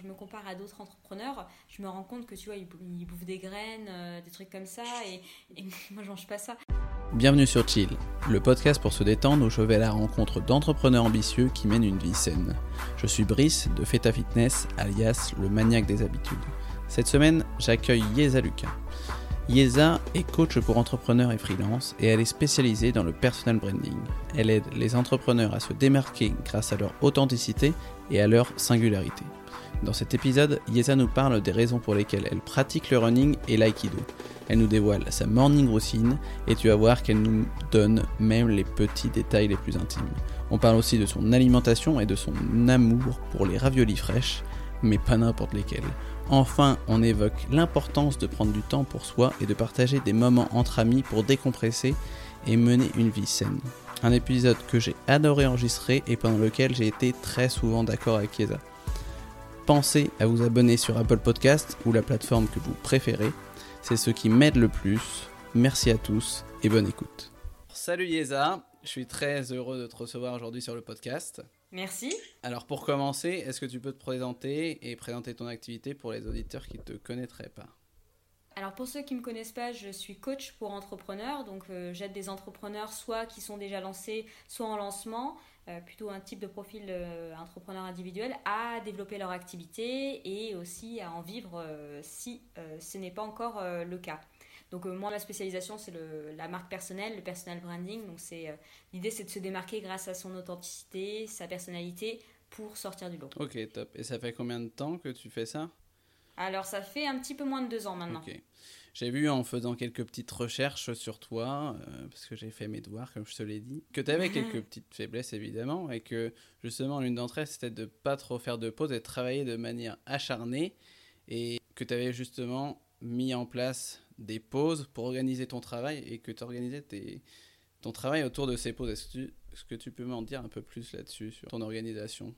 je me compare à d'autres entrepreneurs, je me rends compte que tu vois, ils, bouffent des graines, euh, des trucs comme ça, et, moi, je mange pas ça. Bienvenue sur Chill, le podcast pour se détendre où je vais à la rencontre d'entrepreneurs ambitieux qui mènent une vie saine. Je suis Brice de Feta Fitness, alias le maniaque des habitudes. Cette semaine, j'accueille Yeza Lucas. Yeza est coach pour entrepreneurs et freelance et elle est spécialisée dans le personal branding. Elle aide les entrepreneurs à se démarquer grâce à leur authenticité et à leur singularité. Dans cet épisode, Yeza nous parle des raisons pour lesquelles elle pratique le running et l'aïkido. Elle nous dévoile sa morning routine et tu vas voir qu'elle nous donne même les petits détails les plus intimes. On parle aussi de son alimentation et de son amour pour les raviolis fraîches, mais pas n'importe lesquels. Enfin, on évoque l'importance de prendre du temps pour soi et de partager des moments entre amis pour décompresser et mener une vie saine. Un épisode que j'ai adoré enregistrer et pendant lequel j'ai été très souvent d'accord avec Kiesa. Pensez à vous abonner sur Apple Podcast ou la plateforme que vous préférez. C'est ce qui m'aide le plus. Merci à tous et bonne écoute. Salut Yeza, je suis très heureux de te recevoir aujourd'hui sur le podcast. Merci. Alors pour commencer, est-ce que tu peux te présenter et présenter ton activité pour les auditeurs qui ne te connaîtraient pas? Alors pour ceux qui ne me connaissent pas, je suis coach pour entrepreneurs, donc euh, j'aide des entrepreneurs soit qui sont déjà lancés, soit en lancement, plutôt un type de profil euh, entrepreneur individuel, à développer leur activité et aussi à en vivre si ce n'est pas encore le cas. Donc euh, moi, ma spécialisation, c'est la marque personnelle, le personal branding. Donc c'est euh, l'idée, c'est de se démarquer grâce à son authenticité, sa personnalité, pour sortir du lot. Ok, top. Et ça fait combien de temps que tu fais ça? Alors ça fait un petit peu moins de deux ans maintenant. Ok. J'ai vu en faisant quelques petites recherches sur toi, euh, parce que j'ai fait mes devoirs, comme je te l'ai dit, que tu avais quelques petites faiblesses évidemment, et que justement l'une d'entre elles c'était de pas trop faire de pause et de travailler de manière acharnée, et que tu avais justement mis en place des pauses pour organiser ton travail et que tu organisais ton travail autour de ces pauses. Est-ce que, tu peux m'en dire un peu plus là-dessus, sur ton organisation?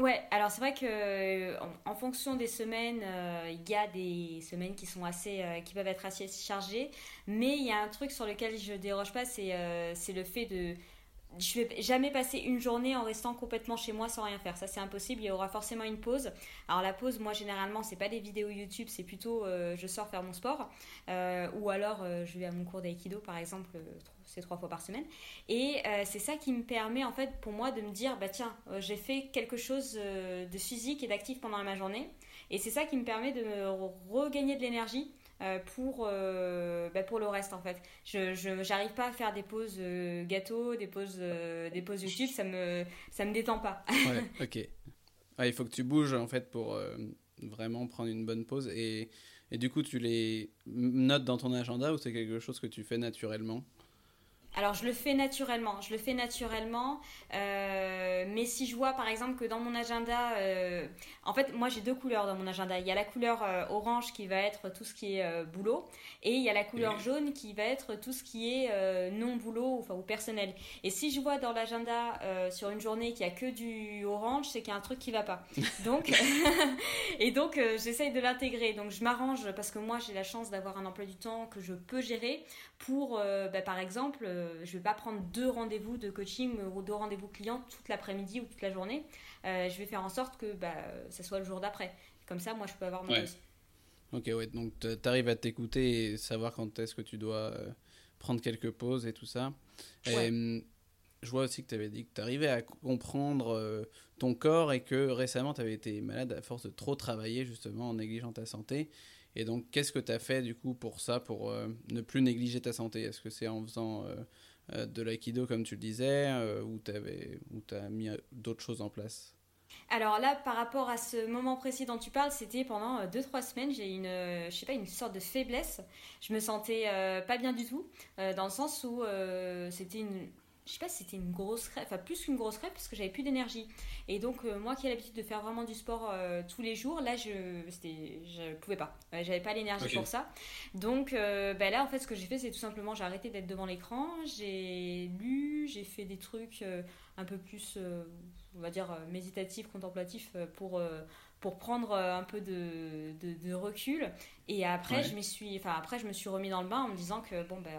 Ouais, alors c'est vrai que en, fonction des semaines, euh, il y a des semaines qui sont assez, euh, qui peuvent être assez chargées, mais il y a un truc sur lequel je déroge pas, c'est euh, c'est le fait de je vais jamais passer une journée en restant complètement chez moi sans rien faire. Ça, c'est impossible. Il y aura forcément une pause. Alors, la pause, moi, généralement, c'est pas des vidéos YouTube, c'est plutôt euh, je sors faire mon sport. Euh, ou alors, euh, je vais à mon cours d'aïkido, par exemple, c'est trois fois par semaine. Et c'est ça qui me permet, en fait, pour moi, de me dire bah tiens, j'ai fait quelque chose de physique et d'actif pendant ma journée. Et c'est ça qui me permet de regagner de l'énergie pour, euh, bah, pour le reste en fait. Je n'arrive pas à faire des pauses euh, gâteaux, des pauses, des pauses YouTube, ça me, ça me détend pas. ouais, ok. il faut que tu bouges en fait pour vraiment prendre une bonne pause. Et, et du coup, tu les notes dans ton agenda ou c'est quelque chose que tu fais naturellement? Alors je le fais naturellement, je le fais naturellement, euh, mais si je vois par exemple que dans mon agenda, euh, en fait moi j'ai deux couleurs dans mon agenda, il y a la couleur euh, orange qui va être tout ce qui est boulot, et il y a la couleur jaune qui va être tout ce qui est non boulot enfin, ou personnel. Et si je vois dans l'agenda sur une journée qu'il n'y a que du orange, c'est qu'il y a un truc qui va pas. Donc, et donc j'essaye de l'intégrer, donc je m'arrange parce que moi j'ai la chance d'avoir un emploi du temps que je peux gérer pour bah, par exemple euh, je ne vais pas prendre deux rendez-vous de coaching ou deux rendez-vous clients toute l'après-midi ou toute la journée. Euh, je vais faire en sorte que bah, ça soit le jour d'après. Comme ça, moi, je peux avoir mon ouais. Ok, ouais, donc tu arrives à t'écouter et savoir quand est-ce que tu dois euh, prendre quelques pauses et tout ça. je vois aussi que tu avais dit que tu arrivais à comprendre ton corps et que récemment tu avais été malade à force de trop travailler justement en négligeant ta santé. Et donc, qu'est-ce que tu as fait du coup pour ça, pour euh, ne plus négliger ta santé? Est-ce que c'est en faisant euh, euh, de l'aïkido comme tu le disais, ou tu as mis d'autres choses en place? Alors là, par rapport à ce moment précis dont tu parles, c'était pendant 2-3 semaines, j'ai une, je sais pas, une sorte de faiblesse. Je me sentais pas bien du tout, dans le sens où c'était une, je sais pas si c'était une grosse crève, enfin plus qu'une grosse crève parce que j'avais plus d'énergie. Et donc euh, moi qui ai l'habitude de faire vraiment du sport euh, tous les jours, là je je pouvais pas, j'avais pas l'énergie pour ça. Donc euh, bah, là en fait ce que j'ai fait c'est tout simplement j'ai arrêté d'être devant l'écran, j'ai lu, j'ai fait des trucs un peu plus on va dire méditatifs, contemplatifs pour pour prendre un peu de, de, recul et après je me suis enfin après je me suis remis dans le bain en me disant que bon bah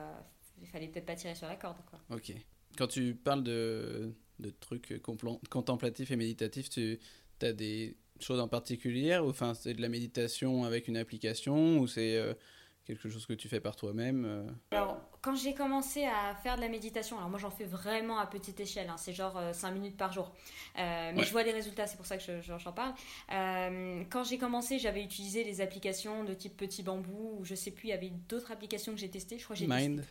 il fallait peut-être pas tirer sur la corde quoi. OK. Quand tu parles de, de trucs contemplatifs et méditatifs, tu as des chose en particulier ou enfin c'est de la méditation avec une application ou c'est euh, quelque chose que tu fais par toi-même euh? Alors, quand j'ai commencé à faire de la méditation, alors moi j'en fais vraiment à petite échelle, hein, c'est genre 5 minutes par jour. mais je vois des résultats, c'est pour ça que j'en je, parle. quand j'ai commencé, j'avais utilisé les applications de type Petit Bambou, ou je sais plus, il y avait d'autres applications que j'ai testées. Je crois j'ai Mind?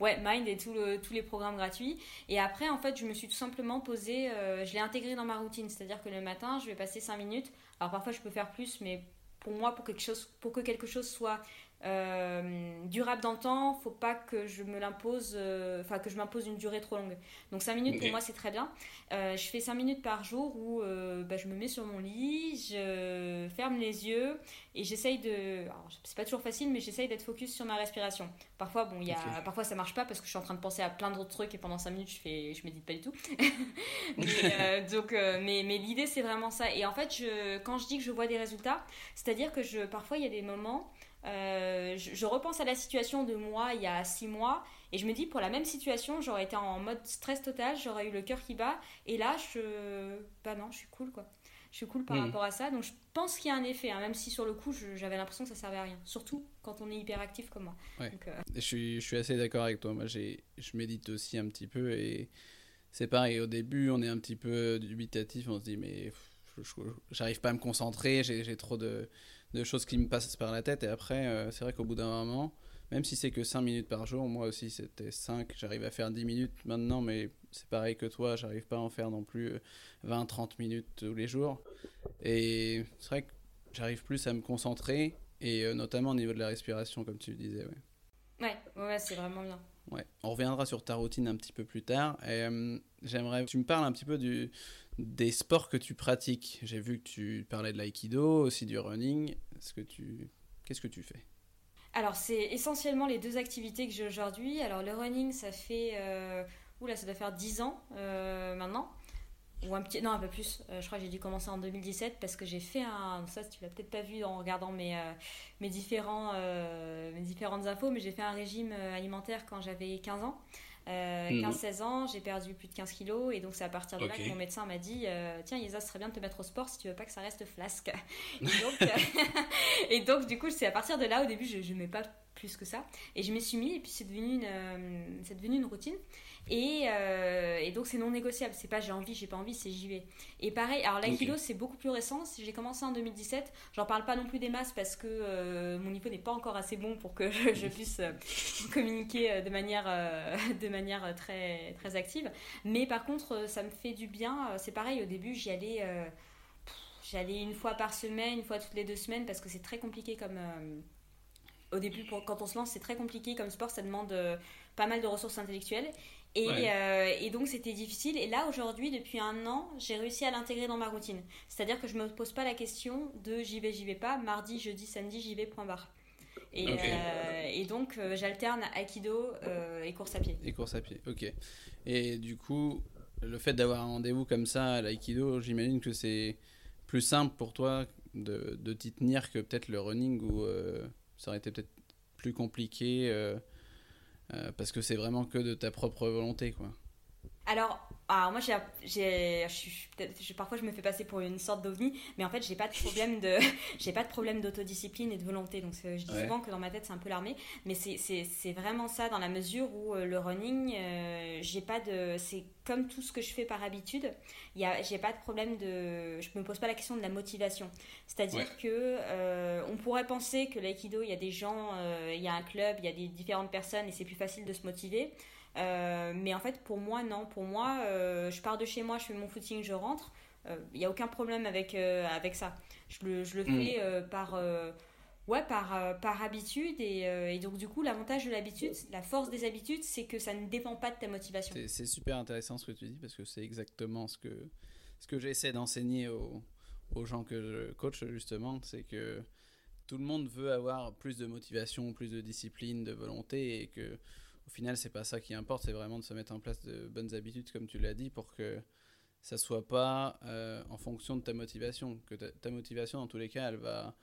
Ouais, Mind et tous les programmes gratuits. Et après, en fait, je me suis tout simplement posé, euh, je l'ai intégré dans ma routine. C'est-à-dire que le matin, je vais passer 5 minutes. Alors parfois, je peux faire plus, mais pour moi, pour, quelque chose, pour que quelque chose soit euh, durable dans le temps, faut pas que je me l'impose, euh, enfin que je m'impose une durée trop longue. Donc 5 minutes pour moi c'est très bien. Euh, je fais 5 minutes par jour où bah, je me mets sur mon lit, je ferme les yeux et j'essaye de. C'est pas toujours facile, mais j'essaye d'être focus sur ma respiration. Parfois, bon, y a, parfois ça marche pas parce que je suis en train de penser à plein d'autres trucs et pendant 5 minutes je, fais, je médite pas du tout. mais, donc, mais, mais l'idée c'est vraiment ça. Et en fait, je, quand je dis que je vois des résultats, c'est-à-dire que je, parfois il y a des moments euh, je, repense à la situation de moi il y a six mois et je me dis pour la même situation j'aurais été en mode stress total, j'aurais eu le cœur qui bat et là je bah non je suis cool quoi. Je suis cool par hmm. rapport à ça donc je pense qu'il y a un effet hein, même si sur le coup j'avais l'impression que ça servait à rien surtout quand on est hyper actif comme moi. Euh, je, suis, je suis assez d'accord avec toi moi je médite aussi un petit peu et c'est pareil au début on est un petit peu dubitatif on se dit mais j'arrive pas à me concentrer j'ai trop de de choses qui me passent par la tête. Et après, euh, c'est vrai qu'au bout d'un moment, même si c'est que 5 minutes par jour, moi aussi c'était 5, j'arrive à faire 10 minutes maintenant, mais c'est pareil que toi, j'arrive pas à en faire non plus 20-30 euh, minutes tous les jours. Et c'est vrai que j'arrive plus à me concentrer, et euh, notamment au niveau de la respiration, comme tu disais. Ouais, ouais, ouais c'est vraiment bien. Ouais. On reviendra sur ta routine un petit peu plus tard. Et j'aimerais que tu me parles un petit peu du, des sports que tu pratiques. J'ai vu que tu parlais de l'aïkido, aussi du running. Qu'est-ce que tu fais? Alors, c'est essentiellement les deux activités que j'ai aujourd'hui. Alors, le running, ça fait... Euh... Oula, ça doit faire 10 ans euh, maintenant. Ou un petit... Non, un peu plus. Euh, je crois que j'ai dû commencer en 2017 parce que j'ai fait un... Ça, tu l'as peut-être pas vu en regardant mes, euh, mes, différents, mes différentes infos, mais j'ai fait un régime alimentaire quand j'avais 15 ans. 15-16 euh, ans, j'ai perdu plus de 15 kilos et donc c'est à partir de là que mon médecin m'a dit euh, tiens Isa, ce serait bien de te mettre au sport si tu veux pas que ça reste flasque. et, donc, euh, et donc du coup c'est à partir de là au début je ne mets pas plus que ça. Et je m'y suis mis, et puis c'est devenu une, euh, c'est devenu une routine. Et, euh, et donc c'est non négociable. C'est pas j'ai envie, j'ai pas envie, c'est j'y vais. Et pareil, alors l'aïkido c'est beaucoup plus récent. J'ai commencé en 2017. J'en parle pas non plus des masses parce que euh, mon niveau n'est pas encore assez bon pour que je, puisse communiquer de manière, de manière très, très active. Mais par contre, ça me fait du bien. C'est pareil, au début j'y allais. J'allais une fois par semaine, une fois toutes les deux semaines parce que c'est très compliqué comme, au début, quand on se lance, c'est très compliqué comme sport, ça demande euh, pas mal de ressources intellectuelles. Et, euh, et donc, c'était difficile. Et là, aujourd'hui, depuis un an, j'ai réussi à l'intégrer dans ma routine. C'est-à-dire que je me pose pas la question de j'y vais, j'y vais pas. Mardi, jeudi, samedi, j'y vais, point barre. Et, euh, et donc, j'alterne Aikido et course à pied. Et course à pied, ok. Et du coup, le fait d'avoir un rendez-vous comme ça à l'Aikido, j'imagine que c'est plus simple pour toi de, de t'y tenir que peut-être le running ou ça aurait été peut-être plus compliqué euh, euh, parce que c'est vraiment que de ta propre volonté, quoi. Alors, alors moi, j'ai, je, parfois je me fais passer pour une sorte d'ovni, mais en fait, j'ai pas de problème de, j'ai pas de problème d'autodiscipline et de volonté. Donc, je dis souvent que dans ma tête, c'est un peu l'armée, mais c'est vraiment ça dans la mesure où euh, le running, euh, j'ai pas de, c'est comme tout ce que je fais par habitude. Il y a, j'ai pas de problème de, je me pose pas la question de la motivation. C'est-à-dire que euh, on pourrait penser que l'aïkido, il y a des gens, il y a un club, il y a des différentes personnes et c'est plus facile de se motiver. Euh, mais en fait, pour moi, non. Pour moi, euh, je pars de chez moi, je fais mon footing, je rentre. Il euh, n'y a aucun problème avec, avec ça. Je le, je le mm. fais par, ouais, par, par habitude. Et, et, donc, du coup, l'avantage de l'habitude, la force des habitudes, c'est que ça ne dépend pas de ta motivation. C'est super intéressant ce que tu dis parce que c'est exactement ce que, ce que j'essaie d'enseigner aux, aux gens que je coach, justement. C'est que tout le monde veut avoir plus de motivation, plus de discipline, de volonté et que au final, c'est pas ça qui importe, c'est vraiment de se mettre en place de bonnes habitudes, comme tu l'as dit, pour que ça soit pas euh, en fonction de ta motivation. Que ta, motivation, dans tous les cas, elle va,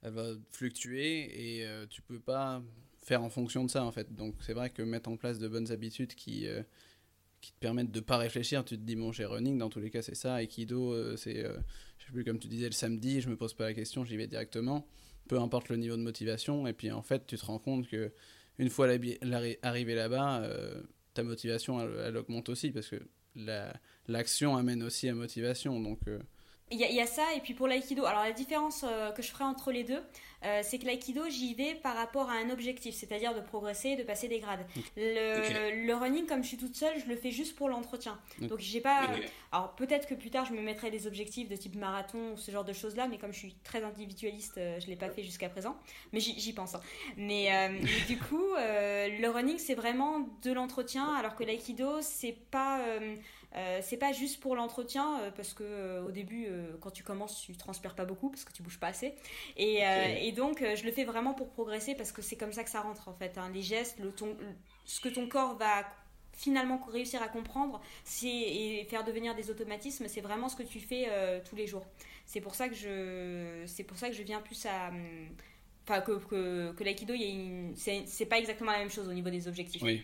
elle va fluctuer et euh, tu peux pas faire en fonction de ça, en fait. Donc, c'est vrai que mettre en place de bonnes habitudes qui, euh, qui te permettent de pas réfléchir, tu te dis, bon, j'ai running, dans tous les cas, c'est ça, Aikido, c'est je sais plus, comme tu disais, le samedi, je me pose pas la question, j'y vais directement, peu importe le niveau de motivation. Et puis en fait, tu te rends compte que une fois arrivé là-bas, euh, ta motivation, elle, augmente aussi parce que l'action amène aussi à motivation. Donc, euh, il y, a ça, et puis pour l'aïkido, alors la différence euh, que je ferai entre les deux, euh, c'est que l'aïkido, j'y vais par rapport à un objectif, c'est-à-dire de progresser, de passer des grades. Le, running, comme je suis toute seule, je le fais juste pour l'entretien. Donc j'ai pas. Alors peut-être que plus tard, je me mettrai des objectifs de type marathon ou ce genre de choses-là, mais comme je suis très individualiste, euh, je l'ai pas fait jusqu'à présent. Mais j'y pense. Hein. Mais, du coup, le running, c'est vraiment de l'entretien, alors que l'aïkido, c'est pas euh, c'est pas juste pour l'entretien, euh, parce que euh, au début, quand tu commences, tu transpires pas beaucoup parce que tu bouges pas assez. Et, donc, je le fais vraiment pour progresser parce que c'est comme ça que ça rentre en fait. Hein. Les gestes, le ton, ce que ton corps va finalement réussir à comprendre et faire devenir des automatismes, c'est vraiment ce que tu fais tous les jours. C'est pour ça que je, c'est pour ça que je viens plus à enfin que, que, que l'aïkido, c'est pas exactement la même chose au niveau des objectifs. Oui,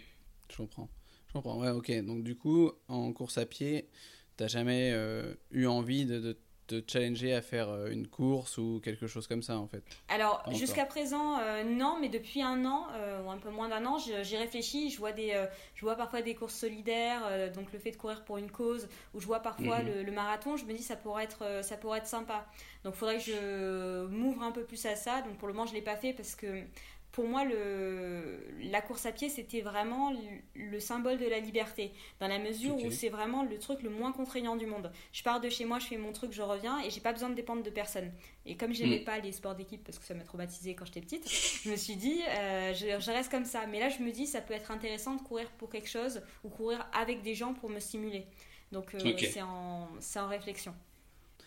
je comprends. Je comprends, ouais, ok. Donc du coup, en course à pied, t'as jamais euh, eu envie de, te challenger à faire euh, une course ou quelque chose comme ça en fait? Alors jusqu'à présent euh, non, mais depuis un an ou un peu moins d'un an, j'ai réfléchi. Je vois des, je vois parfois des courses solidaires, donc le fait de courir pour une cause, ou je vois parfois mhm. le, marathon. Je me dis ça pourrait être, ça pourrait être sympa. Donc il faudrait que je m'ouvre un peu plus à ça. Donc pour le moment je l'ai pas fait parce que pour moi, le, la course à pied, c'était vraiment le, symbole de la liberté, dans la mesure où c'est vraiment le truc le moins contraignant du monde. Je pars de chez moi, je fais mon truc, je reviens, et j'ai pas besoin de dépendre de personne. Et comme j'aimais mm. pas les sports d'équipe, parce que ça m'a traumatisé quand j'étais petite, je me suis dit, euh, je, reste comme ça. Mais là, je me dis, ça peut être intéressant de courir pour quelque chose, ou courir avec des gens pour me stimuler. Donc, euh, c'est en, en réflexion.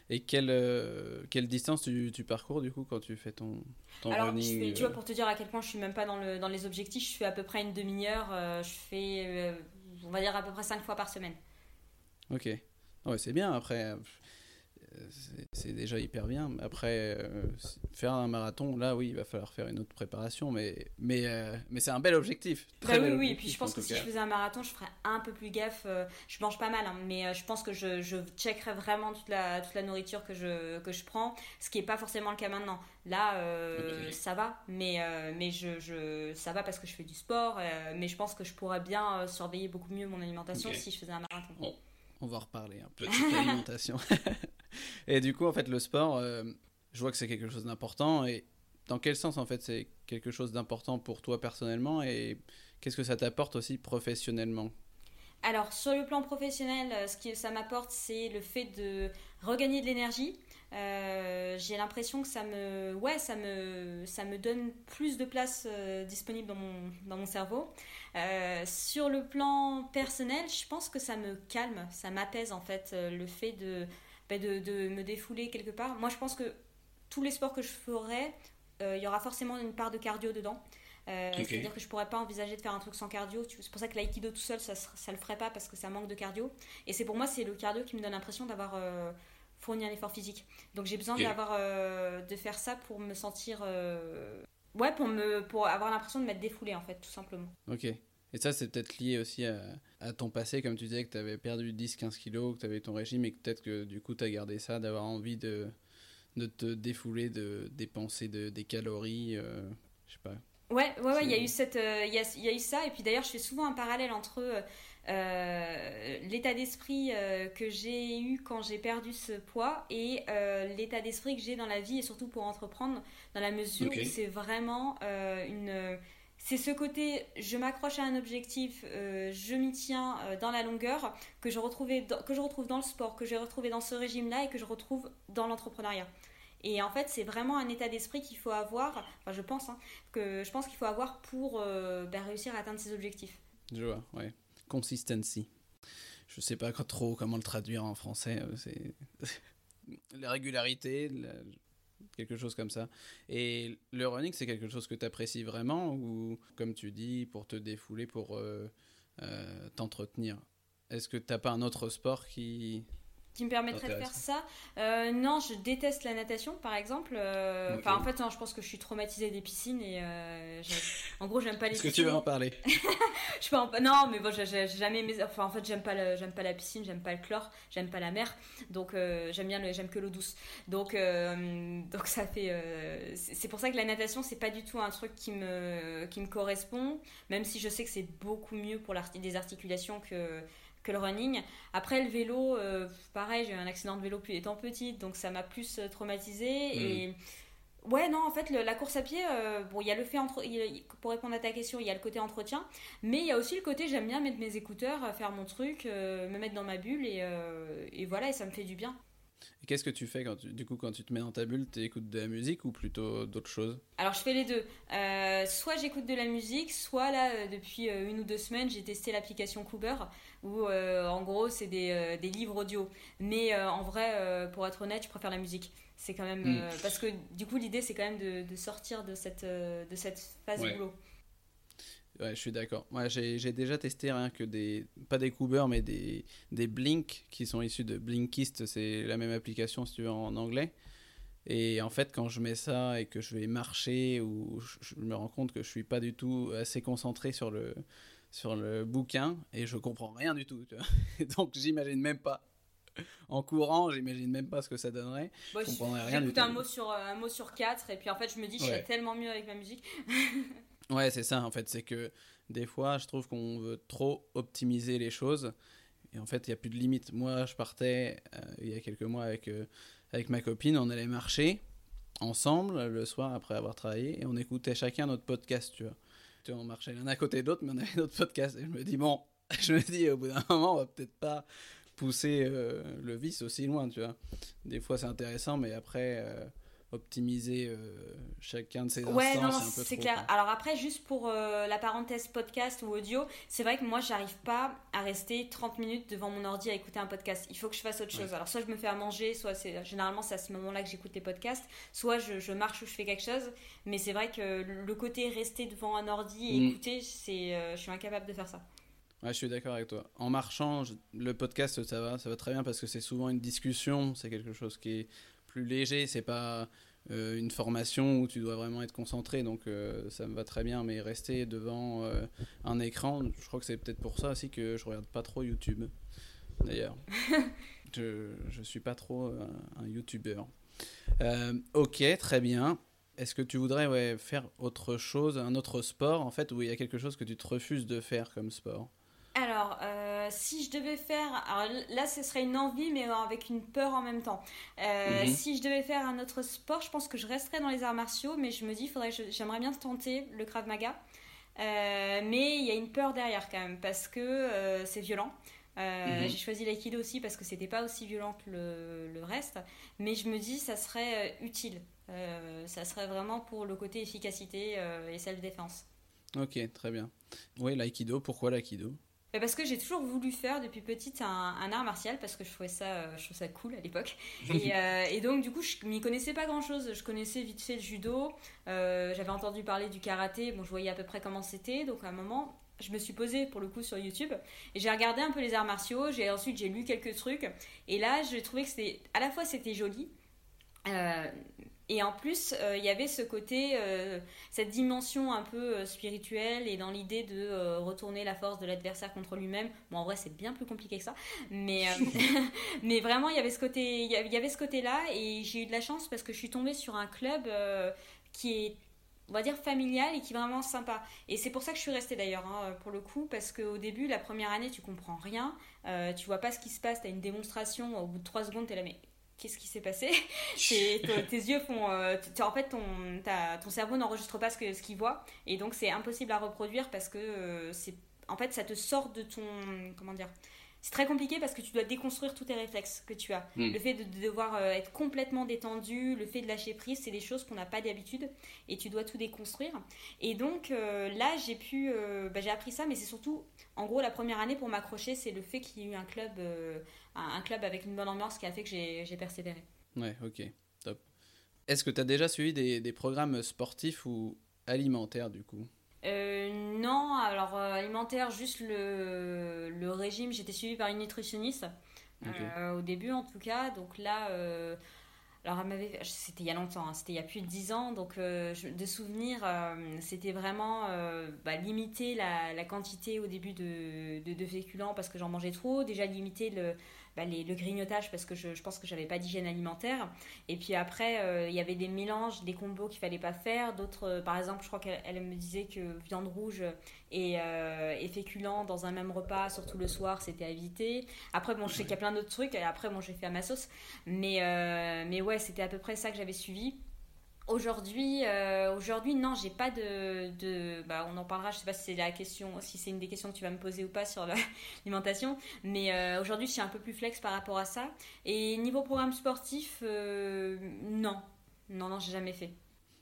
Et quelle, euh, quelle distance tu, tu, parcours du coup quand tu fais ton, ton Alors, running, tu vois, euh pour te dire à quel point je suis même pas dans, le, dans les objectifs, je fais à peu près une demi-heure, euh, je fais, on va dire, à peu près 5 fois par semaine. Ok. Ouais, c'est bien après c'est déjà hyper bien. Après, euh, faire un marathon, là, oui, il va falloir faire une autre préparation, mais, mais, euh, mais c'est un bel objectif. Très bah oui, oui, et puis je pense que si je faisais un marathon, je ferais un peu plus gaffe. Euh, je mange pas mal, hein, mais je pense que je, je checkerais vraiment toute la, toute la nourriture que je, que je prends, ce qui n'est pas forcément le cas maintenant. Là, ça va, mais, mais je, je, ça va parce que je fais du sport, mais je pense que je pourrais bien surveiller beaucoup mieux mon alimentation si je faisais un marathon. On va reparler un peu de l'alimentation. et du coup, en fait, le sport, euh, je vois que c'est quelque chose d'important. Et dans quel sens, en fait, c'est quelque chose d'important pour toi personnellement et qu'est-ce que ça t'apporte aussi professionnellement? Alors sur le plan professionnel, euh, ce que ça m'apporte, c'est le fait de regagner de l'énergie. Euh, j'ai l'impression que ça me, ouais, ça me, ça me donne plus de place disponible dans mon, dans mon cerveau. sur le plan personnel, je pense que ça me calme, ça m'apaise en fait le fait de bah, de, me défouler quelque part. Moi, je pense que tous les sports que je ferai, euh, il y aura forcément une part de cardio dedans. Euh, c'est-à-dire que je pourrais pas envisager de faire un truc sans cardio. C'est pour ça que l'aïkido tout seul, ça, ça le ferait pas parce que ça manque de cardio. Et c'est pour moi, c'est le cardio qui me donne l'impression d'avoir euh, fourni un effort physique. Donc j'ai besoin d'avoir, de faire ça pour me sentir, ouais, pour me, pour avoir l'impression de m'être défoulé en fait, tout simplement. Ok. Et ça, c'est peut-être lié aussi à, ton passé, comme tu disais que tu avais perdu 10-15 kilos, que tu avais ton régime et que peut-être que du coup, tu as gardé ça, d'avoir envie de, de te défouler, de dépenser de, des calories, euh, je sais pas. Ouais, ouais, ouais, il y a eu cette, euh, il y, a, y, a, eu ça, et puis d'ailleurs, je fais souvent un parallèle entre euh, l'état d'esprit que j'ai eu quand j'ai perdu ce poids et l'état d'esprit que j'ai dans la vie et surtout pour entreprendre, dans la mesure où c'est vraiment une c'est ce côté, je m'accroche à un objectif, euh, je m'y tiens euh, dans la longueur, que je, retrouvais que je retrouve dans le sport, que j'ai retrouvé dans ce régime-là et que je retrouve dans l'entrepreneuriat. Et en fait, c'est vraiment un état d'esprit qu'il faut avoir, enfin je pense, hein, que je pense qu'il faut avoir pour euh, ben, réussir à atteindre ses objectifs. Je vois, ouais. Consistency. Je sais pas trop comment le traduire en français. C'est la régularité, quelque chose comme ça. Et le running, c'est quelque chose que tu apprécies vraiment ou, comme tu dis, pour te défouler, pour euh, euh, t'entretenir? Est-ce que t'as pas un autre sport qui, qui me permettrait de faire ça. Euh, non, je déteste la natation, par exemple. Euh, enfin, en fait, je pense que je suis traumatisée des piscines et euh, en gros, j'aime pas les Est-ce que tu veux en parler? Je peux en... Non, mais bon, j'ai jamais. Enfin, en fait, j'aime pas, j'aime pas la piscine, j'aime pas le chlore, j'aime pas la mer, donc j'aime bien, j'aime que l'eau douce. Donc, donc ça fait. c'est pour ça que la natation, c'est pas du tout un truc qui me, qui me correspond, même si je sais que c'est beaucoup mieux pour des articulations que que le running. Après, le vélo, euh, pareil, j'ai eu un accident de vélo étant petite, donc ça m'a plus euh, traumatisée. Et ouais, non, en fait, la course à pied, euh, bon, il y a le fait, entre, pour répondre à ta question, il y a le côté entretien, mais il y a aussi le côté, j'aime bien mettre mes écouteurs, faire mon truc, me mettre dans ma bulle, et, et voilà, et ça me fait du bien. Et qu'est-ce que tu fais quand du coup quand tu te mets dans ta bulle, tu écoutes de la musique ou plutôt d'autres choses? Alors je fais les deux. Euh, soit j'écoute de la musique, soit là euh, depuis euh, une ou deux semaines j'ai testé l'application Cooper où en gros c'est des, des, livres audio. Mais en vrai, pour être honnête, je préfère la musique. C'est quand même hmm. parce que du coup l'idée c'est quand même de, de, sortir de cette de cette phase boulot. Ouais, je suis d'accord. Moi, j'ai déjà testé rien que des. Pas des Cooper, mais des, des Blink qui sont issus de Blinkist. C'est la même application, si tu veux, en anglais. Et en fait, quand je mets ça et que je vais marcher, ou je, me rends compte que je suis pas du tout assez concentré sur le, sur le bouquin et je comprends rien du tout. Tu vois Donc, j'imagine même pas. En courant, j'imagine même pas ce que ça donnerait. je comprendrais rien du tout. un mot sur un mot sur quatre et puis en fait, je me dis, je serais tellement mieux avec ma musique. Ouais, c'est ça en fait. C'est que des fois, je trouve qu'on veut trop optimiser les choses. Et en fait, il n'y a plus de limite. Moi, je partais euh, il y a quelques mois avec, euh, avec ma copine. On allait marcher ensemble le soir après avoir travaillé. Et on écoutait chacun notre podcast, tu vois. Tu vois on marchait l'un à côté de l'autre, mais on avait notre podcast. Et je me dis, bon, je me dis, au bout d'un moment, on va peut-être pas pousser euh, le vice aussi loin, tu vois. Des fois, c'est intéressant, mais après optimiser euh, chacun de ces ouais, non, c'est clair. Alors après, juste pour euh, la parenthèse podcast ou audio, c'est vrai que moi, j'arrive pas à rester 30 minutes devant mon ordi à écouter un podcast. Il faut que je fasse autre chose. Alors soit je me fais à manger, soit c'est généralement c'est à ce moment-là que j'écoute les podcasts, soit je, marche ou je fais quelque chose. Mais c'est vrai que le côté rester devant un ordi et mm. écouter, c'est, euh, je suis incapable de faire ça. Ouais, je suis d'accord avec toi. En marchant, le podcast, ça va, ça va très bien parce que c'est souvent une discussion, c'est quelque chose qui est plus léger, c'est pas euh, une formation où tu dois vraiment être concentré, donc euh, ça me va très bien, mais rester devant euh, un écran, je crois que c'est peut-être pour ça aussi que je regarde pas trop YouTube, d'ailleurs. je, je suis pas trop un, YouTuber. ok, très bien. Est-ce que tu voudrais ouais, faire autre chose, un autre sport? En fait, où il y a quelque chose que tu te refuses de faire comme sport alors, euh, si je devais faire, alors là, ce serait une envie, mais avec une peur en même temps. Euh, mhm. Si je devais faire un autre sport, je pense que je resterais dans les arts martiaux, mais je me dis, faudrait, j'aimerais bien tenter le Krav Maga. Euh, mais il y a une peur derrière quand même, parce que c'est violent. Mhm. J'ai choisi l'aïkido aussi parce que c'était pas aussi violent que le, le, reste, mais je me dis ça serait utile. ça serait vraiment pour le côté efficacité et self-défense. Ok, très bien. Oui, l'aïkido, pourquoi l'aïkido? Parce que j'ai toujours voulu faire depuis petite un, art martial parce que je trouvais ça, euh, je trouvais ça cool à l'époque. Et, euh, et, donc du coup je m'y connaissais pas grand chose. Je connaissais vite fait le judo. Euh, j'avais entendu parler du karaté. Bon je voyais à peu près comment c'était. Donc à un moment je me suis posée pour le coup sur YouTube et j'ai regardé un peu les arts martiaux. J'ai ensuite j'ai lu quelques trucs et là j'ai trouvé que c'était à la fois c'était joli. Et en plus, euh, il y avait ce côté, euh, cette dimension un peu euh, spirituelle et dans l'idée de retourner la force de l'adversaire contre lui-même. Bon, en vrai, c'est bien plus compliqué que ça, mais mais vraiment, il y avait ce côté, il y avait ce côté-là. Et j'ai eu de la chance parce que je suis tombée sur un club qui est on va dire familial et qui est vraiment sympa. Et c'est pour ça que je suis restée d'ailleurs, hein, pour le coup, parce qu'au début, la première année, tu comprends rien, tu vois pas ce qui se passe, tu as une démonstration, au bout de 3 secondes, tu es là, mais qu'est-ce qui s'est passé? Tes yeux font euh, en fait ton, ton cerveau n'enregistre pas ce que ce qu'il voit et donc c'est impossible à reproduire parce que euh, c'est en fait ça te sort de ton comment dire? C'est très compliqué parce que tu dois déconstruire tous tes réflexes que tu as. Hmm. Le fait de, devoir euh, être complètement détendu, le fait de lâcher prise, c'est des choses qu'on n'a pas d'habitude et tu dois tout déconstruire. Et donc là, j'ai pu, bah, j'ai appris ça, mais c'est surtout, en gros, la première année pour m'accrocher, c'est le fait qu'il y ait eu un club un, club avec une bonne ambiance qui a fait que j'ai persévéré. Ouais, ok, top. Est-ce que tu as déjà suivi des, des, programmes sportifs ou alimentaires du coup? Euh, non, alors euh, alimentaire, juste le, le régime, j'étais suivie par une nutritionniste. au début en tout cas. Donc là, alors, elle m'avait, c'était il y a longtemps, hein, c'était il y a plus de 10 ans, donc euh, de souvenir, euh, c'était vraiment euh, bah, limiter la, la, quantité au début de, de, de féculents parce que j'en mangeais trop, déjà limiter le, bah, le grignotage parce que je, je pense que j'avais pas d'hygiène alimentaire. Et puis après, euh, il y avait des mélanges, des combos qu'il fallait pas faire. D'autres, euh, par exemple, je crois qu'elle me disait que viande rouge et, euh, et féculent dans un même repas, surtout le soir, c'était à éviter. Après, bon, je sais qu'il y a plein d'autres trucs. Et après, bon, j'ai fait à ma sauce. Mais, mais ouais, c'était à peu près ça que j'avais suivi. Aujourd'hui, euh, aujourd'hui, non, j'ai pas de, de, bah, on en parlera. Je sais pas si c'est la question, si c'est une des questions que tu vas me poser ou pas sur l'alimentation, mais euh, aujourd'hui, je suis un peu plus flex par rapport à ça. Et niveau programme sportif, euh, non, non, non, j'ai jamais fait.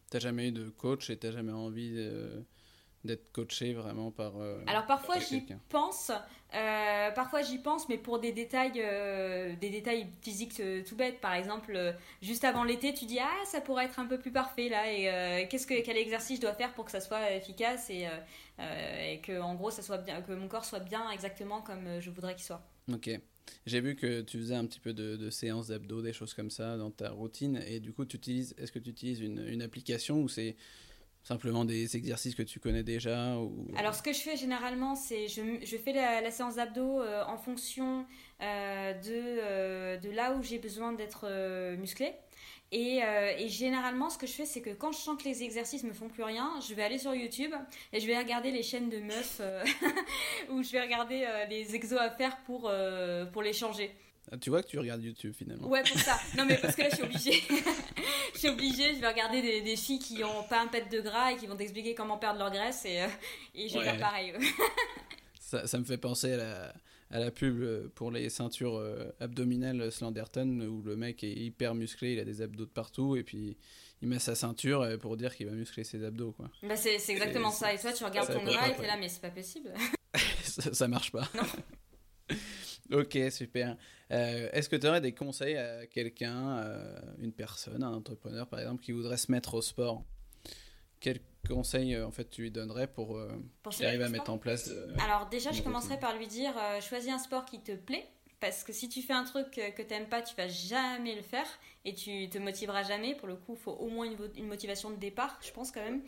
T'as jamais eu de coach et t'as jamais envie de d'être coaché vraiment par. Euh, Alors parfois j'y pense, euh, parfois j'y pense, mais pour des détails, euh, des détails physiques tout bêtes. Par exemple, juste avant l'été, tu dis ah ça pourrait être un peu plus parfait là, et qu'est-ce que quel exercice je dois faire pour que ça soit efficace et, et que en gros ça soit que mon corps soit bien exactement comme je voudrais qu'il soit. Ok. J'ai vu que tu faisais un petit peu de, de séances d'abdos, des choses comme ça dans ta routine, et du coup, tu utilises, est-ce que tu utilises une, une application ou c'est Simplement des exercices que tu connais déjà ou... Alors, ce que je fais généralement, c'est je, je fais la, séance d'abdos euh, en fonction euh, de, euh, de là où j'ai besoin d'être musclé. Et, et, généralement, ce que je fais, c'est que quand je sens que les exercices me font plus rien, je vais aller sur YouTube et je vais regarder les chaînes de meufs où je vais regarder les exos à faire pour, pour les changer. Ah, tu vois que tu regardes YouTube finalement. Ouais, pour ça. Non, mais parce que là, je suis obligée. je suis obligée, je vais regarder des, des, filles qui ont pas un pet de gras et qui vont t'expliquer comment perdre leur graisse et, euh, et je vais faire pareil. ça, ça, me fait penser à la, à la pub pour les ceintures euh, abdominales Slenderton où le mec est hyper musclé, il a des abdos de partout et puis il met sa ceinture euh, pour dire qu'il va muscler ses abdos. Quoi. Bah, c'est exactement ça. Et toi, tu regardes ton gras et t'es là, mais c'est pas possible. ça, ça marche pas. Non. Ok, super. Euh, est-ce que tu aurais des conseils à quelqu'un, euh, une personne, un entrepreneur par exemple, qui voudrait se mettre au sport? Quels conseils euh, en fait tu lui donnerais pour, pour qu'il arrive à mettre en place Alors déjà, je commencerais par lui dire choisis un sport qui te plaît. Parce que si tu fais un truc que t'aimes pas, tu vas jamais le faire et tu te motiveras jamais. Pour le coup, il faut au moins une, une, motivation de départ, je pense quand même.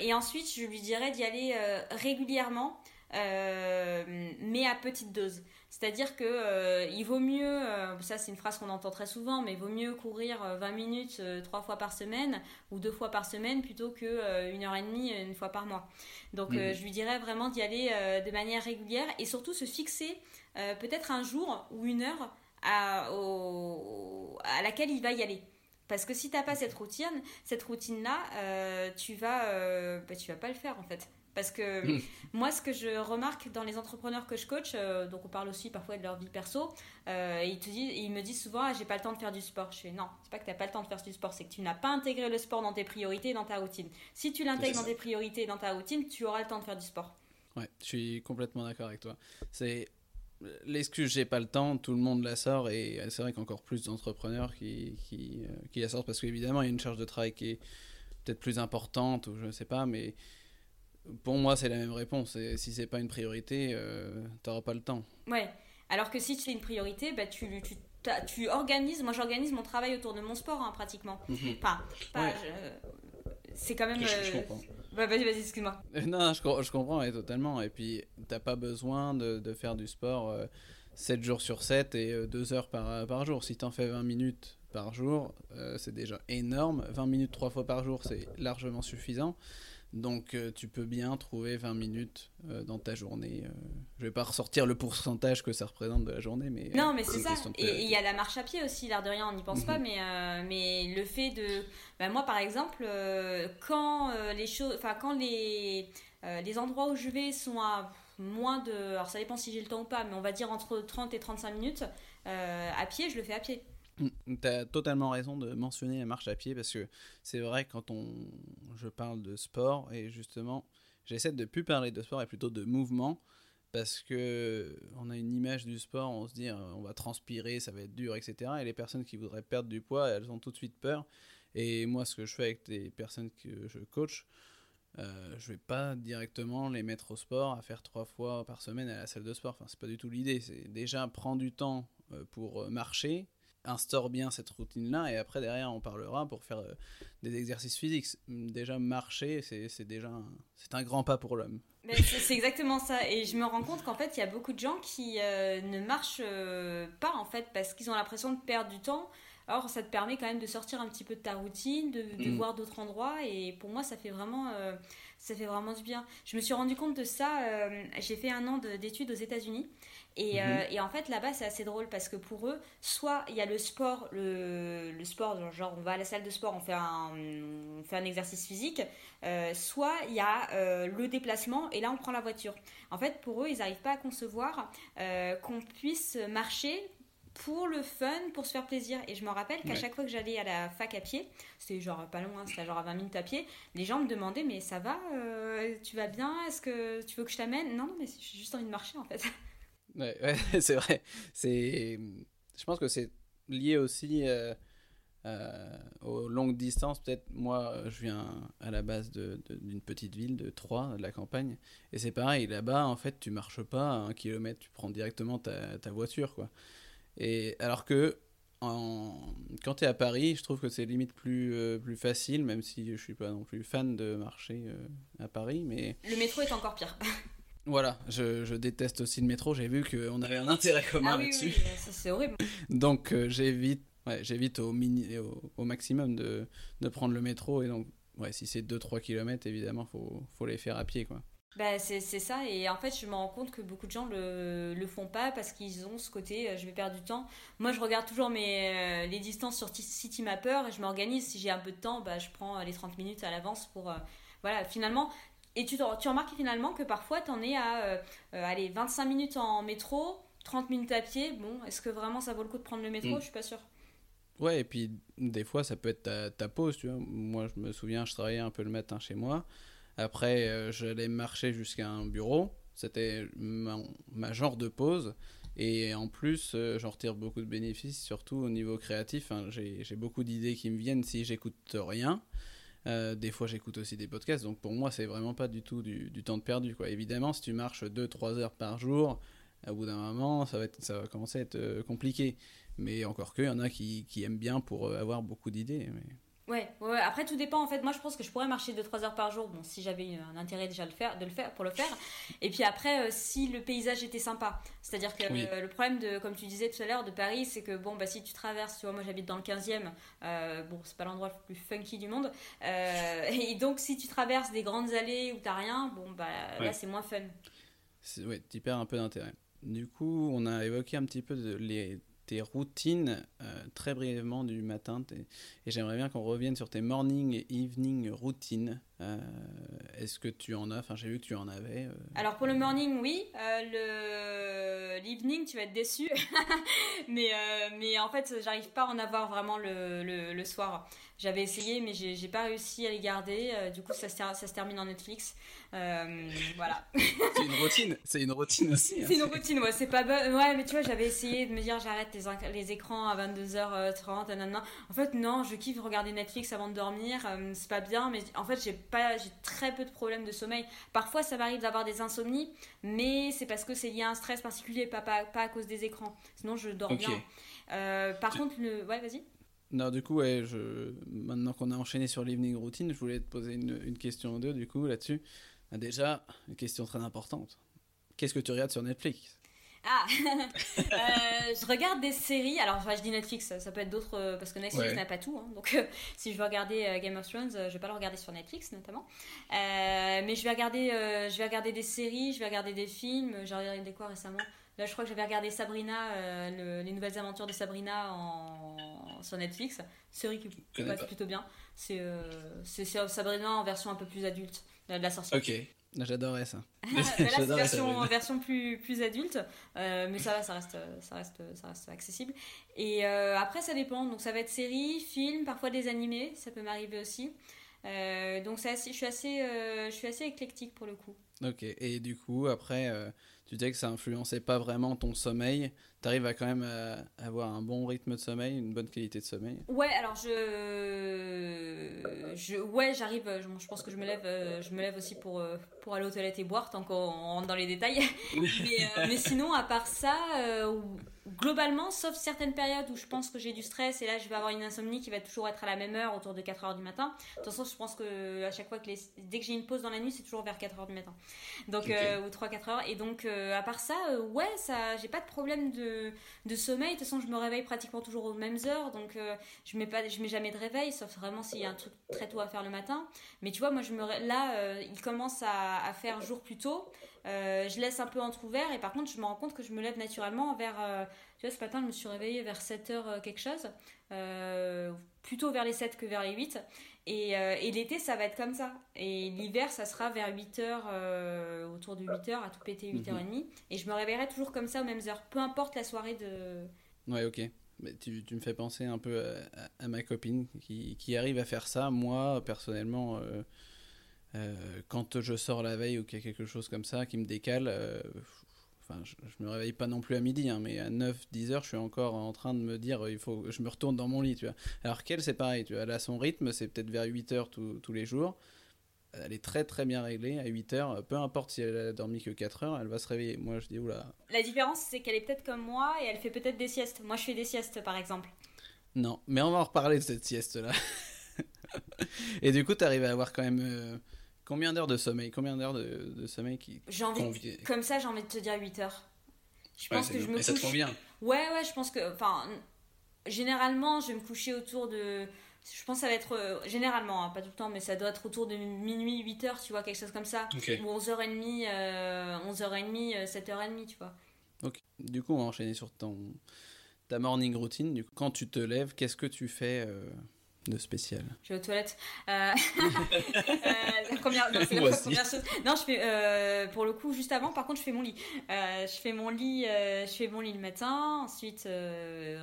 et ensuite, je lui dirais d'y aller régulièrement, mais à petite dose. C'est-à-dire que euh, il vaut mieux, euh, ça c'est une phrase qu'on entend très souvent, mais il vaut mieux courir 20 euh, minutes trois fois par semaine ou deux fois par semaine plutôt que une heure et demie une fois par mois. Donc je lui dirais vraiment d'y aller de manière régulière et surtout se fixer peut-être un jour ou une heure à, à laquelle il va y aller. Parce que si tu n'as pas cette routine, cette routine là, tu vas, bah, tu vas pas le faire en fait. Parce que hmm. moi, ce que je remarque dans les entrepreneurs que je coach, euh, donc on parle aussi parfois de leur vie perso, euh, ils, te disent, ils me disent souvent ah, j'ai pas le temps de faire du sport. Je fais non, c'est pas que t'as pas le temps de faire du sport, c'est que tu n'as pas intégré le sport dans tes priorités et dans ta routine. Si tu l'intègres dans tes priorités et dans ta routine, tu auras le temps de faire du sport. Ouais, je suis complètement d'accord avec toi. C'est l'excuse j'ai pas le temps, tout le monde la sort et c'est vrai qu'encore plus d'entrepreneurs qui, qui, euh, qui la sortent parce qu'évidemment il y a une charge de travail qui est peut-être plus importante ou je ne sais pas, mais pour moi, c'est la même réponse. Et si c'est pas une priorité, euh, tu n'auras pas le temps. Ouais. Alors que si c'est une priorité, bah, tu, tu, tu organises. Moi, j'organise mon travail autour de mon sport, hein, pratiquement. Mhm. Enfin, c'est quand même. Je, euh, comprends. Bah, vas-y, vas-y, excuse-moi. Non, je, je comprends totalement. Et puis, t'as pas besoin de, de, faire du sport 7 euh, jours sur 7 et 2 heures par, par jour. Si tu en fais 20 minutes par jour, c'est déjà énorme. 20 minutes 3 fois par jour, c'est largement suffisant. Donc euh, tu peux bien trouver 20 minutes euh, dans ta journée. Euh. je vais pas ressortir le pourcentage que ça représente de la journée, mais... Non, mais c'est ça. Et il y a la marche à pied aussi, l'air de rien, on n'y pense pas, mhm. mais, mais le fait de... Ben, moi, par exemple, quand les choses... Quand les, les endroits où je vais sont à moins de... Alors ça dépend si j'ai le temps ou pas, mais on va dire entre 30 et 35 minutes, à pied, je le fais à pied. Mm, tu as totalement raison de mentionner la marche à pied parce que c'est vrai quand on je parle de sport et justement j'essaie de plus parler de sport et plutôt de mouvement parce que on a une image du sport, on se dit euh, on va transpirer, ça va être dur, etc. Et les personnes qui voudraient perdre du poids, elles ont tout de suite peur. Et moi, ce que je fais avec les personnes que je coach, euh, je vais pas directement les mettre au sport à faire trois fois par semaine à la salle de sport. Enfin, c'est pas du tout l'idée. C'est déjà prendre du temps pour marcher, instaure bien cette routine-là et après derrière on parlera pour faire des exercices physiques. Déjà marcher, c'est déjà c'est un grand pas pour l'homme. C'est exactement ça et je me rends compte qu'en fait il y a beaucoup de gens qui ne marchent pas en fait parce qu'ils ont l'impression de perdre du temps alors ça te permet quand même de sortir un petit peu de ta routine, de, mm. voir d'autres endroits et pour moi ça fait vraiment euh, ça fait vraiment du bien. Je me suis rendu compte de ça. Euh, j'ai fait un an d'études aux États-Unis et, euh, mm-hmm. et, en fait là-bas c'est assez drôle parce que pour eux, soit il y a le sport, le, le, sport genre on va à la salle de sport, on fait un, on fait un exercice physique, soit il y a le déplacement et là on prend la voiture. En fait pour eux ils n'arrivent pas à concevoir qu'on puisse marcher pour le fun, pour se faire plaisir. Et je me rappelle qu'à chaque fois que j'allais à la fac à pied, c'était genre pas loin, c'était genre à 20 minutes à pied, les gens me demandaient Mais ça va euh, Tu vas bien Est-ce que tu veux que je t'amène? Non, non, mais j'ai juste envie de marcher en fait. Ouais, c'est vrai. C'est, je pense que c'est lié aussi euh, euh, aux longues distances. Peut-être moi, je viens à la base d'une petite ville de Troyes, de la campagne, et c'est pareil. Là-bas, en fait, tu marches pas un kilomètre, tu prends directement ta, ta voiture, quoi. Et alors que en... quand tu es à Paris, je trouve que c'est limite plus, euh, plus facile, même si je suis pas non plus fan de marcher euh, à Paris. Mais... Le métro est encore pire. voilà, je, je, déteste aussi le métro. J'ai vu qu'on avait un intérêt commun ah, oui, là-dessus. Oui, c'est horrible. donc euh, j'évite ouais, j'évite au, mini, au, au, maximum de, de prendre le métro. Et donc, ouais, si c'est 2-3 km, évidemment, il faut, faut les faire à pied. quoi. Bah, c'est ça, et en fait, je me rends compte que beaucoup de gens le, le font pas parce qu'ils ont ce côté euh, je vais perdre du temps. Moi, je regarde toujours mes, euh, les distances sur Citymapper et je m'organise. Si j'ai un peu de temps, bah, je prends euh, les 30 minutes à l'avance pour. voilà, finalement. Et tu, tu remarques finalement que parfois, tu en es à allez, 25 minutes en métro, 30 minutes à pied. Bon, est-ce que vraiment ça vaut le coup de prendre le métro? Mm. Je suis pas sûre. Ouais, et puis des fois, ça peut être ta, ta pause, tu vois. Moi, je me souviens, je travaillais un peu le matin chez moi. Après, euh, j'allais marcher jusqu'à un bureau. C'était ma, genre de pause. Et en plus, euh, j'en retire beaucoup de bénéfices, surtout au niveau créatif. J'ai beaucoup d'idées qui me viennent si j'écoute rien. Euh, des fois, j'écoute aussi des podcasts. Donc pour moi, c'est vraiment pas du tout du, temps de perdu. Évidemment, si tu marches 2-3 heures par jour, au bout d'un moment, ça va, commencer à être compliqué. Mais encore que, il y en a qui, aiment bien pour avoir beaucoup d'idées. Ouais, ouais, après tout dépend en fait. Moi je pense que je pourrais marcher 2-3 heures par jour, bon, si j'avais un intérêt déjà le faire, de le faire, pour le faire. Et puis après, euh, si le paysage était sympa. C'est-à-dire que euh, le problème de, comme tu disais tout à l'heure, de Paris, c'est que bon, bah si tu traverses, tu vois, moi j'habite dans le 15e, euh, bon, c'est pas l'endroit le plus funky du monde. et donc si tu traverses des grandes allées où t'as rien, bon, bah là c'est moins fun. Ouais, tu perds un peu d'intérêt. Du coup, on a évoqué un petit peu de les routines euh, très brièvement du matin. Et j'aimerais bien qu'on revienne sur tes morning et evening routines. Euh, est-ce que tu en as Enfin, j'ai vu que tu en avais. Euh. Alors pour le morning, oui. le l'evening, tu vas être déçu. mais mais en fait, j'arrive pas à en avoir vraiment le, le, le soir. J'avais essayé, mais j'ai pas réussi à les garder. du coup, ça se, ça se termine en Netflix. voilà. c'est une routine. C'est une routine aussi. Hein. C'est une routine. Ouais, c'est pas Ouais, mais tu vois, j'avais essayé de me dire j'arrête les, les écrans à 22h30. En fait, non, je kiffe regarder Netflix avant de dormir. c'est pas bien, mais en fait, j'ai pas, j'ai très peu de problèmes de sommeil. Parfois, ça m'arrive d'avoir des insomnies, mais c'est parce que c'est lié à un stress particulier, pas, pas, pas à cause des écrans. Sinon, je dors bien. Euh, par contre, le... ouais, vas-y. Non, du coup, ouais, je... maintenant qu'on a enchaîné sur l'evening routine, je voulais te poser une, une question ou deux, du coup, là-dessus. Déjà, une question très importante. Qu'est-ce que tu regardes sur Netflix? Ah, euh, je regarde des séries. Alors, je dis Netflix, ça peut être d'autres euh, parce que Netflix n'a pas tout. Hein. donc, euh, si je veux regarder Game of Thrones, je vais pas le regarder sur Netflix notamment. mais je vais regarder, je vais regarder des séries, je vais regarder des films. J'ai regardé quoi récemment? Là, je crois que j'avais regardé Sabrina, les nouvelles aventures de Sabrina en, sur Netflix. Série qui passe plutôt bien. C'est Sabrina en version un peu plus adulte de la sorcière. Ok. J'adorais ça. là, c'est version, version plus, plus adulte, euh, mais ça va, ça reste, ça reste, ça reste accessible. Et euh, après, ça dépend. Donc, ça va être série, film, parfois des animés, ça peut m'arriver aussi. Euh, donc, assez, je, suis assez, je suis assez éclectique pour le coup. Ok, et du coup, après, tu disais que ça influençait pas vraiment ton sommeil. Tu arrives à quand même avoir un bon rythme de sommeil, une bonne qualité de sommeil? Ouais, alors je je, ouais, j'arrive. Je, pense que je me lève, je me lève aussi pour pour aller aux toilettes et boire, tant qu'on rentre dans les détails. mais, sinon, à part ça, globalement, sauf certaines périodes où je pense que j'ai du stress et là je vais avoir une insomnie qui va toujours être à la même heure, autour de 4 heures du matin. De toute façon, je pense que à chaque fois que dès que j'ai une pause dans la nuit, c'est toujours vers 4 heures du matin. Donc, euh, ou 3-4 heures. Et donc, euh, à part ça, euh, ouais, ça, j'ai pas de problème de, de, sommeil. De toute façon, je me réveille pratiquement toujours aux mêmes heures. Donc, je mets pas, je mets jamais de réveil, sauf vraiment s'il y a un truc très tôt à faire le matin. Mais tu vois, moi, je me, là, il commence à, à, faire jour plus tôt. Je laisse un peu entrouvert et par contre, je me rends compte que je me lève naturellement vers tu vois, ce matin, je me suis réveillée vers 7h euh, quelque chose, euh, plutôt vers les 7 que vers les 8. Et, euh, et l'été, ça va être comme ça. Et l'hiver, ça sera vers 8h, autour de 8h, à tout péter 8h30. Mhm. Et je me réveillerai toujours comme ça aux mêmes heures, peu importe la soirée de... Ouais, ok. Mais tu, tu me fais penser un peu à, ma copine qui, qui, arrive à faire ça. Moi, personnellement, quand je sors la veille ou qu'il y a quelque chose comme ça qui me décale, je, me réveille pas non plus à midi, hein, mais à 9-10 heures, je suis encore en train de me dire, il faut je me retourne dans mon lit, tu vois. Alors qu'elle, c'est pareil, tu vois, elle a son rythme, c'est peut-être vers 8 heures tous les jours. Elle est très très bien réglée à 8 heures, peu importe si elle a dormi que 4 heures, elle va se réveiller. Moi, je dis, oula. La différence, c'est qu'elle est peut-être comme moi et elle fait peut-être des siestes. Moi, je fais des siestes, par exemple. Non, mais on va en reparler de cette sieste-là. et du coup, tu arrives à avoir quand même. Euh, Combien d'heures de sommeil Combien d'heures de, sommeil qui envie, Comme ça, j'ai envie de te dire 8 heures. Je pense que je me couche... ça te convient Ouais, ouais, je pense que... Enfin, généralement, je vais me coucher autour de... Je pense que ça va être... Euh, généralement, hein, pas tout le temps, mais ça doit être autour de minuit, 8 heures, tu vois, quelque chose comme ça. Ou 11h30, 11h30, 7h30, tu vois. Ok. Du coup, on va enchaîner sur ton... ta morning routine. Du coup, quand tu te lèves, qu'est-ce que tu fais euh, de spécial Je vais aux toilettes. Euh... euh première, non, c'est la première chose. Non, je fais euh, pour le coup juste avant. Par contre, je fais mon lit. Euh, je fais mon lit. Je fais mon lit le matin. Ensuite,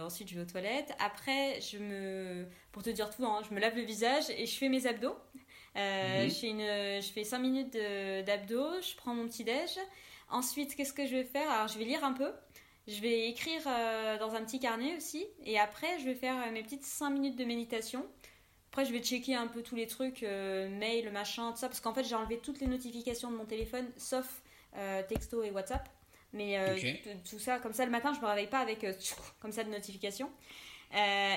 ensuite, je vais aux toilettes. Après, je me, pour te dire tout, hein, je me lave le visage et je fais mes abdos. Mhm. je, fais une, je fais 5 minutes d'abdos. Je prends mon petit déj. Ensuite, qu'est-ce que je vais faire? Alors, je vais lire un peu. Je vais écrire euh, dans un petit carnet aussi. Et après, je vais faire euh, mes petites 5 minutes de méditation. Après, je vais checker un peu tous les trucs, euh, mail, machin, tout ça. Parce qu'en fait, j'ai enlevé toutes les notifications de mon téléphone, sauf texto et WhatsApp. Mais tout ça, comme ça, le matin, je me réveille pas avec comme ça de notifications.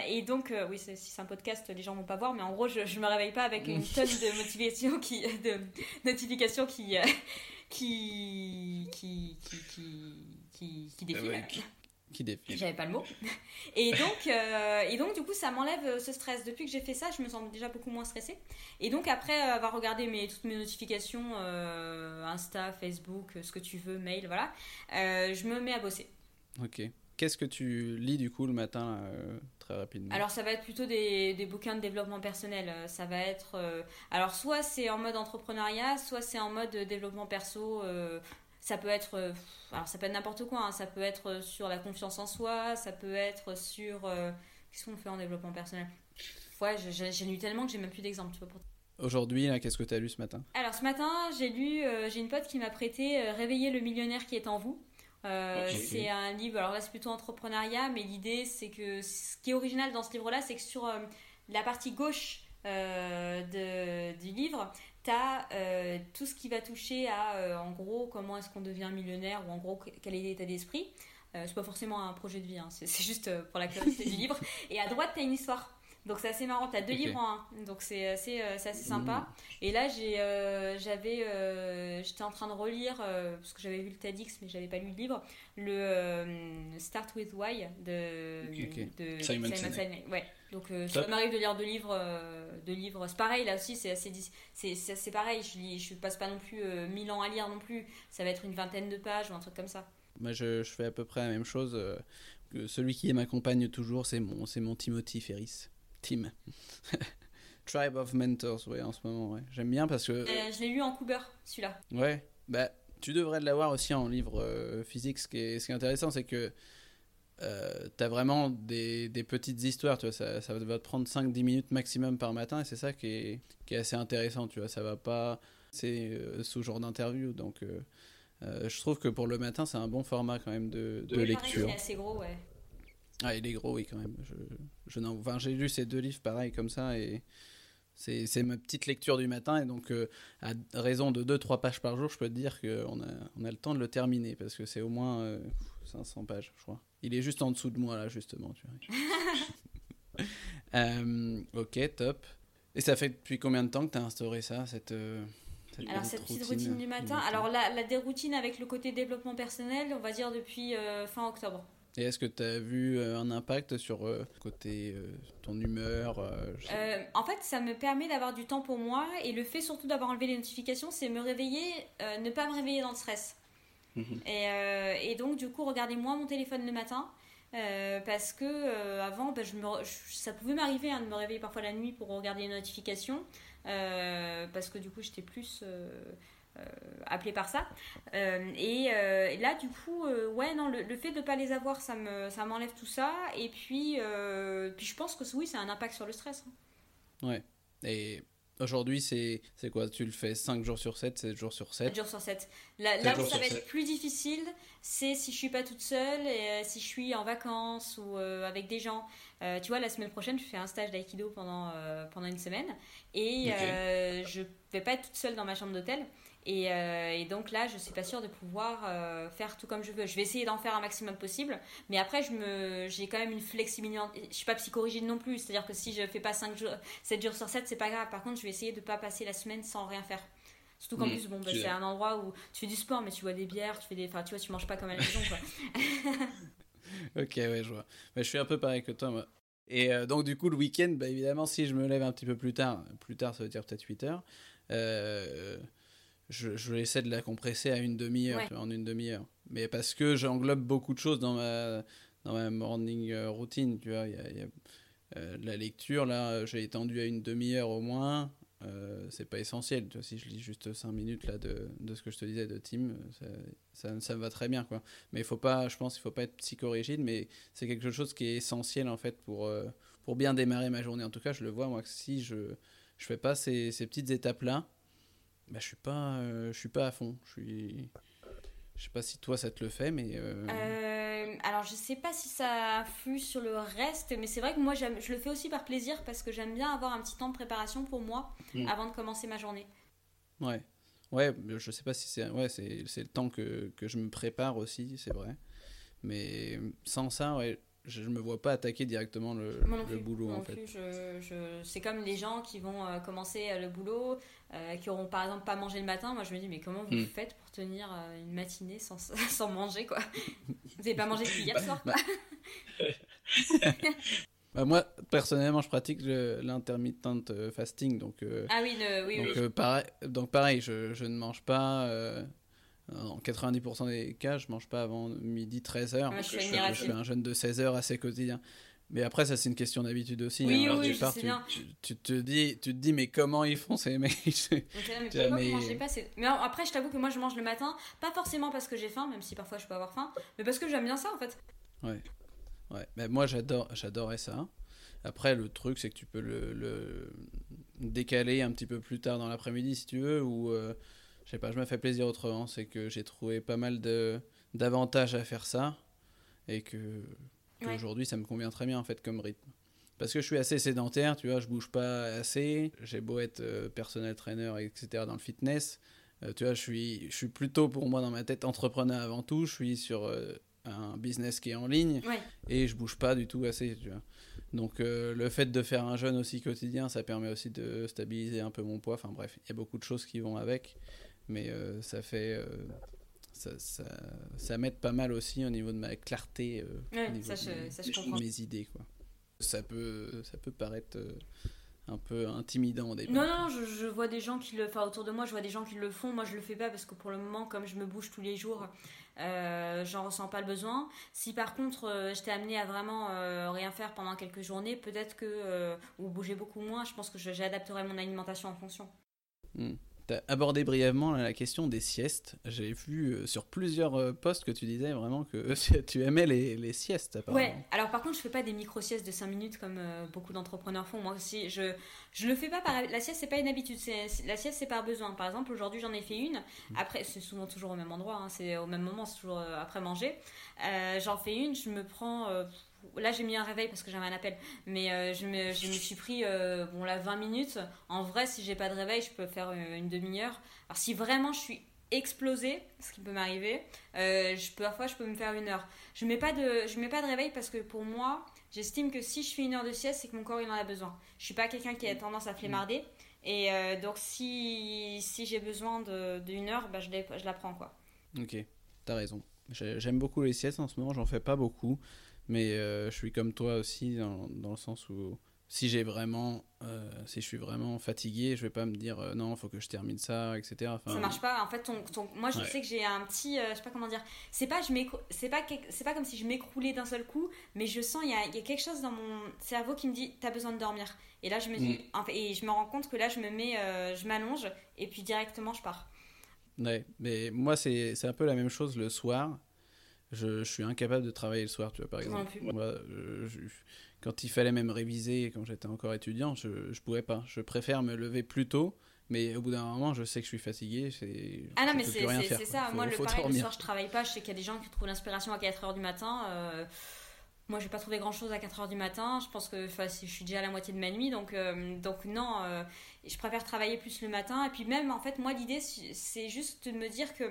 et donc, oui, si c'est un podcast, les gens vont pas voir, mais en gros, je, je me réveille pas avec une tonne de motivation qui, de notifications qui, qui, qui, qui qui, qui défile. qui, défile. J'avais pas le mot. Et donc, euh, et donc, du coup, ça m'enlève euh, ce stress. Depuis que j'ai fait ça, je me sens déjà beaucoup moins stressée. Et donc, après avoir regardé mes, toutes mes notifications, euh, Insta, Facebook, ce que tu veux, mail, voilà, je me mets à bosser. Ok. Qu'est-ce que tu lis du coup le matin très rapidement Alors ça va être plutôt des, des, bouquins de développement personnel. Ça va être alors soit c'est en mode entrepreneuriat, soit c'est en mode développement perso, ça peut être euh, alors ça peut être n'importe quoi hein. ça peut être sur la confiance en soi ça peut être sur euh, qu'est-ce qu'on fait en développement personnel? Ouais j'ai lu tellement que j'ai même plus d'exemple Aujourd'hui, qu'est-ce que tu as lu ce matin? Alors ce matin, j'ai lu, euh, j'ai une pote qui m'a prêté Réveiller le millionnaire qui est en vous. C'est un livre, alors là c'est plutôt entrepreneuriat, mais l'idée c'est que ce qui est original dans ce livre-là, c'est que sur la partie gauche de, du livre, tu as euh, tout ce qui va toucher à, euh, en gros, comment est-ce qu'on devient millionnaire ou en gros, quel est l'état d'esprit. Euh, c'est pas forcément un projet de vie, hein, c'est juste pour la curiosité du livre. Et à droite, tu as une histoire. Donc c'est assez marrant, tu as deux livres en un, donc c'est assez, assez sympa. Mmh. Et là, j'avais, j'étais en train de relire, parce que j'avais vu le TEDx, mais j'avais pas lu le livre, le Start with Why de, de Simon, Sinek. Ouais. Donc euh, ça m'arrive de lire deux livres, euh, deux livres. C'est pareil là aussi, c'est assez, c'est pareil. Je lis, je passe pas non plus euh, mille ans à lire non plus. Ça va être une vingtaine de pages ou un truc comme ça. Moi, je, je fais à peu près la même chose. que celui qui m'accompagne toujours, c'est mon, c'est mon Timothy Ferris. Tim. Tribe of Mentors, ouais, en ce moment, ouais. J'aime bien parce que. je l'ai lu en Cooper, celui-là. Ouais, bah, tu devrais l'avoir aussi en livre physique. Ce qui est, ce qui est intéressant, c'est que euh, t'as vraiment des, des, petites histoires, tu vois, ça, ça, va te prendre 5-10 minutes maximum par matin et c'est ça qui est, qui est, assez intéressant, tu vois, ça va pas, c'est euh, ce genre d'interview, donc euh, euh, je trouve que pour le matin c'est un bon format quand même de, de lecture. C'est assez gros, ouais. Ah, il est gros, oui, quand même. Je, je enfin, j'ai lu ces deux livres pareil comme ça et C'est ma petite lecture du matin et donc à raison de 2-3 pages par jour, je peux te dire qu'on a, on a le temps de le terminer parce que c'est au moins 500 pages, je crois. Il est juste en dessous de moi là, justement. Tu vois. ok, top. Et ça fait depuis combien de temps que tu as instauré ça, cette, alors cette petite routine, du matin, alors la, la déroutine avec le côté développement personnel, on va dire depuis euh, fin octobre. Et est-ce que tu as vu euh, un impact sur euh, côté ton humeur En fait, ça me permet d'avoir du temps pour moi et le fait surtout d'avoir enlevé les notifications, c'est me réveiller, ne pas me réveiller dans le stress. Mhm. et, et, donc, du coup, regardez moi mon téléphone le matin. parce que avant, bah, je me, ça pouvait m'arriver hein, de me réveiller parfois la nuit pour regarder les notifications. Euh, parce que du coup j'étais plus euh, euh, appelée par ça. Et, là du coup, ouais, non, le, fait de ne pas les avoir, ça me ça m'enlève tout ça. Et puis, puis je pense que oui, c'est un impact sur le stress. Hein. Ouais. Et Aujourd'hui, c'est quoi? Tu le fais 5 jours sur 7, 7 jours sur 7 7 jours sur 7. Là, où ça va être plus difficile, c'est si je suis pas toute seule, et, si je suis en vacances ou avec des gens. Euh, tu vois, la semaine prochaine, je fais un stage d'aïkido pendant, euh, pendant une semaine et je euh, je vais pas être toute seule dans ma chambre d'hôtel. Et, et, donc là, je suis pas sûre de pouvoir faire tout comme je veux. Je vais essayer d'en faire un maximum possible, mais après, je me, j'ai quand même une flexibilité. Je suis pas psychorigide non plus, c'est-à-dire que si je fais pas 5 jours, 7 jours sur 7, c'est pas grave. Par contre, je vais essayer de pas passer la semaine sans rien faire. Surtout qu'en hmm. plus, bon, bah, c'est un endroit où tu fais du sport, mais tu bois des bières, tu fais des, enfin, tu vois, tu manges pas comme à la maison, quoi. ok, ouais, je vois. Mais je suis un peu pareil que toi, moi. Et euh, donc, du coup, le week-end, bah, évidemment, si je me lève un petit peu plus tard, plus tard, ça veut dire peut-être 8 heures, euh, je, je, vais essayer de la compresser à une demi-heure, en une demi-heure. Mais parce que j'englobe beaucoup de choses dans ma, dans ma morning euh, routine, tu vois. Il y a, y a la lecture, là, j'ai étendu à une demi-heure au moins. Euh, c'est pas essentiel. Tu vois, si je lis juste 5 minutes là, de, de, ce que je te disais de Tim, ça, ça, ça, me va très bien. Quoi. Mais il faut pas, je pense qu'il faut pas être psychorigide, mais c'est quelque chose qui est essentiel en fait pour, euh, pour bien démarrer ma journée. En tout cas, je le vois, moi, que si je je fais pas ces, ces petites étapes-là, bah, je suis pas, euh, je suis pas à fond. Je suis je sais pas si toi ça te le fait, mais. Euh... Euh, alors je sais pas si ça influe sur le reste, mais c'est vrai que moi je le fais aussi par plaisir parce que j'aime bien avoir un petit temps de préparation pour moi mm. avant de commencer ma journée. Ouais, ouais, je sais pas si c'est ouais, c'est le temps que, que, je me prépare aussi, c'est vrai. Mais sans ça, ouais, je ne me vois pas attaquer directement le, le boulot en fait. Je, je... C'est comme les gens qui vont euh, commencer euh, le boulot, euh, qui auront par exemple pas mangé le matin. Moi je me dis mais comment vous hmm. faites pour tenir une matinée sans, sans manger quoi? Vous n'avez pas mangé depuis hier soir quoi? Bah. bah, moi personnellement je pratique l'intermittent fasting donc. ah oui, oui, donc, oui. Pareil, donc pareil, je, je, ne mange pas en 90% des cas, je mange pas avant midi 13h. je, fais un jeûne de 16 h assez quotidien. Mais après, ça, c'est une question d'habitude aussi. Oui, hein. oui, départ, tu, te dis, tu te dis, mais comment ils font ces mecs? Mais, mais... après, je t'avoue que moi, je mange le matin, pas forcément parce que j'ai faim, même si parfois je peux avoir faim, mais parce que j'aime bien ça, en fait. Ouais. Ouais. Mais moi, j'adore, j'adorais ça. Après, le truc, c'est que tu peux le, le, décaler un petit peu plus tard dans l'après-midi, si tu veux, ou... Euh, je sais pas, je me fais plaisir autrement. C'est que j'ai trouvé pas mal d'avantages à faire ça et que aujourd'hui ça me convient très bien en fait comme rythme. Parce que je suis assez sédentaire, tu vois, je bouge pas assez. J'ai beau être euh, personnel trainer, etc. dans le fitness. Euh, tu vois, je suis, je suis plutôt pour moi dans ma tête entrepreneur avant tout. Je suis sur euh, un business qui est en ligne et je bouge pas du tout assez, tu vois. Donc le fait de faire un jeûne aussi quotidien, ça permet aussi de stabiliser un peu mon poids. Enfin bref, il y a beaucoup de choses qui vont avec mais euh, ça fait euh, ça, ça, ça m'aide pas mal aussi au niveau de ma clarté euh, au niveau ça, je, ça, je comprends. mes idées quoi ça peut ça peut paraître un peu intimidant au début. Non, non, je, je, vois des gens qui le font autour de moi, je vois des gens qui le font. Moi, je le fais pas parce que pour le moment, comme je me bouge tous les jours, euh, j'en ressens pas le besoin. Si par contre, euh, j'étais amenée à vraiment rien faire pendant quelques journées, peut-être que, ou bouger beaucoup moins, je pense que j'adapterai mon alimentation en fonction. Hmm. Tu as abordé brièvement la question des siestes. J'ai vu euh, sur plusieurs euh, posts que tu disais vraiment que tu aimais les, les siestes. Ouais, alors par contre, je fais pas des micro-siestes de 5 minutes comme euh, beaucoup d'entrepreneurs font. Moi aussi, je, je le fais pas par. La sieste, c'est pas une habitude. La sieste, c'est par besoin. Par exemple, aujourd'hui, j'en ai fait une. Mm. Après, c'est souvent toujours au même endroit. Hein. C'est au même moment, c'est toujours après manger. j'en fais une, je me prends là j'ai mis un réveil parce que j'avais un appel, mais je, me, je me suis pris bon là 20 minutes. En vrai, si j'ai pas de réveil, je peux faire une, demi-heure. Alors si vraiment je suis explosée, ce qui peut m'arriver, parfois je peux me faire une heure. Je mets pas de, mets pas de réveil parce que pour moi, j'estime que si je fais une heure de sieste, c'est que mon corps en a besoin. Je suis pas quelqu'un qui a tendance à flémarder. Et donc, si, si j'ai besoin d'une heure, bah, je, je la prends. Quoi. Ok, t'as raison. J'aime beaucoup les siestes en ce moment, j'en fais pas beaucoup, mais euh, je suis comme toi aussi dans, dans le sens où si j'ai vraiment, euh, si je suis vraiment fatigué, je vais pas me dire euh, non, faut que je termine ça, etc. Enfin, ça marche pas. En fait, ton, ton... moi je sais que j'ai un petit, je sais pas comment dire. C'est pas, je c'est pas, c'est pas comme si je m'écroulais d'un seul coup, mais je sens il y a, y a, quelque chose dans mon cerveau qui me dit t'as besoin de dormir. Et là je me dis, mm. et je me rends compte que là je me mets, je m'allonge et puis directement je pars. Ouais, mais moi, c'est un peu la même chose le soir. Je, je, suis incapable de travailler le soir, tu vois, par exemple. Moi, quand il fallait même réviser, quand j'étais encore étudiant, je ne pouvais pas. Je préfère me lever plus tôt, mais au bout d'un moment, je sais que je suis fatigué. Ah non, mais c'est ça. Moi, le, pareil, le soir, je travaille pas. Je sais qu'il y a des gens qui trouvent l'inspiration à 4h du matin. Euh, moi, je vais pas trouver grand chose à 4h du matin. Je pense que je suis déjà à la moitié de ma nuit. Donc, euh, donc non, euh, je préfère travailler plus le matin. Et puis, même, en fait, moi, l'idée, c'est juste de me dire que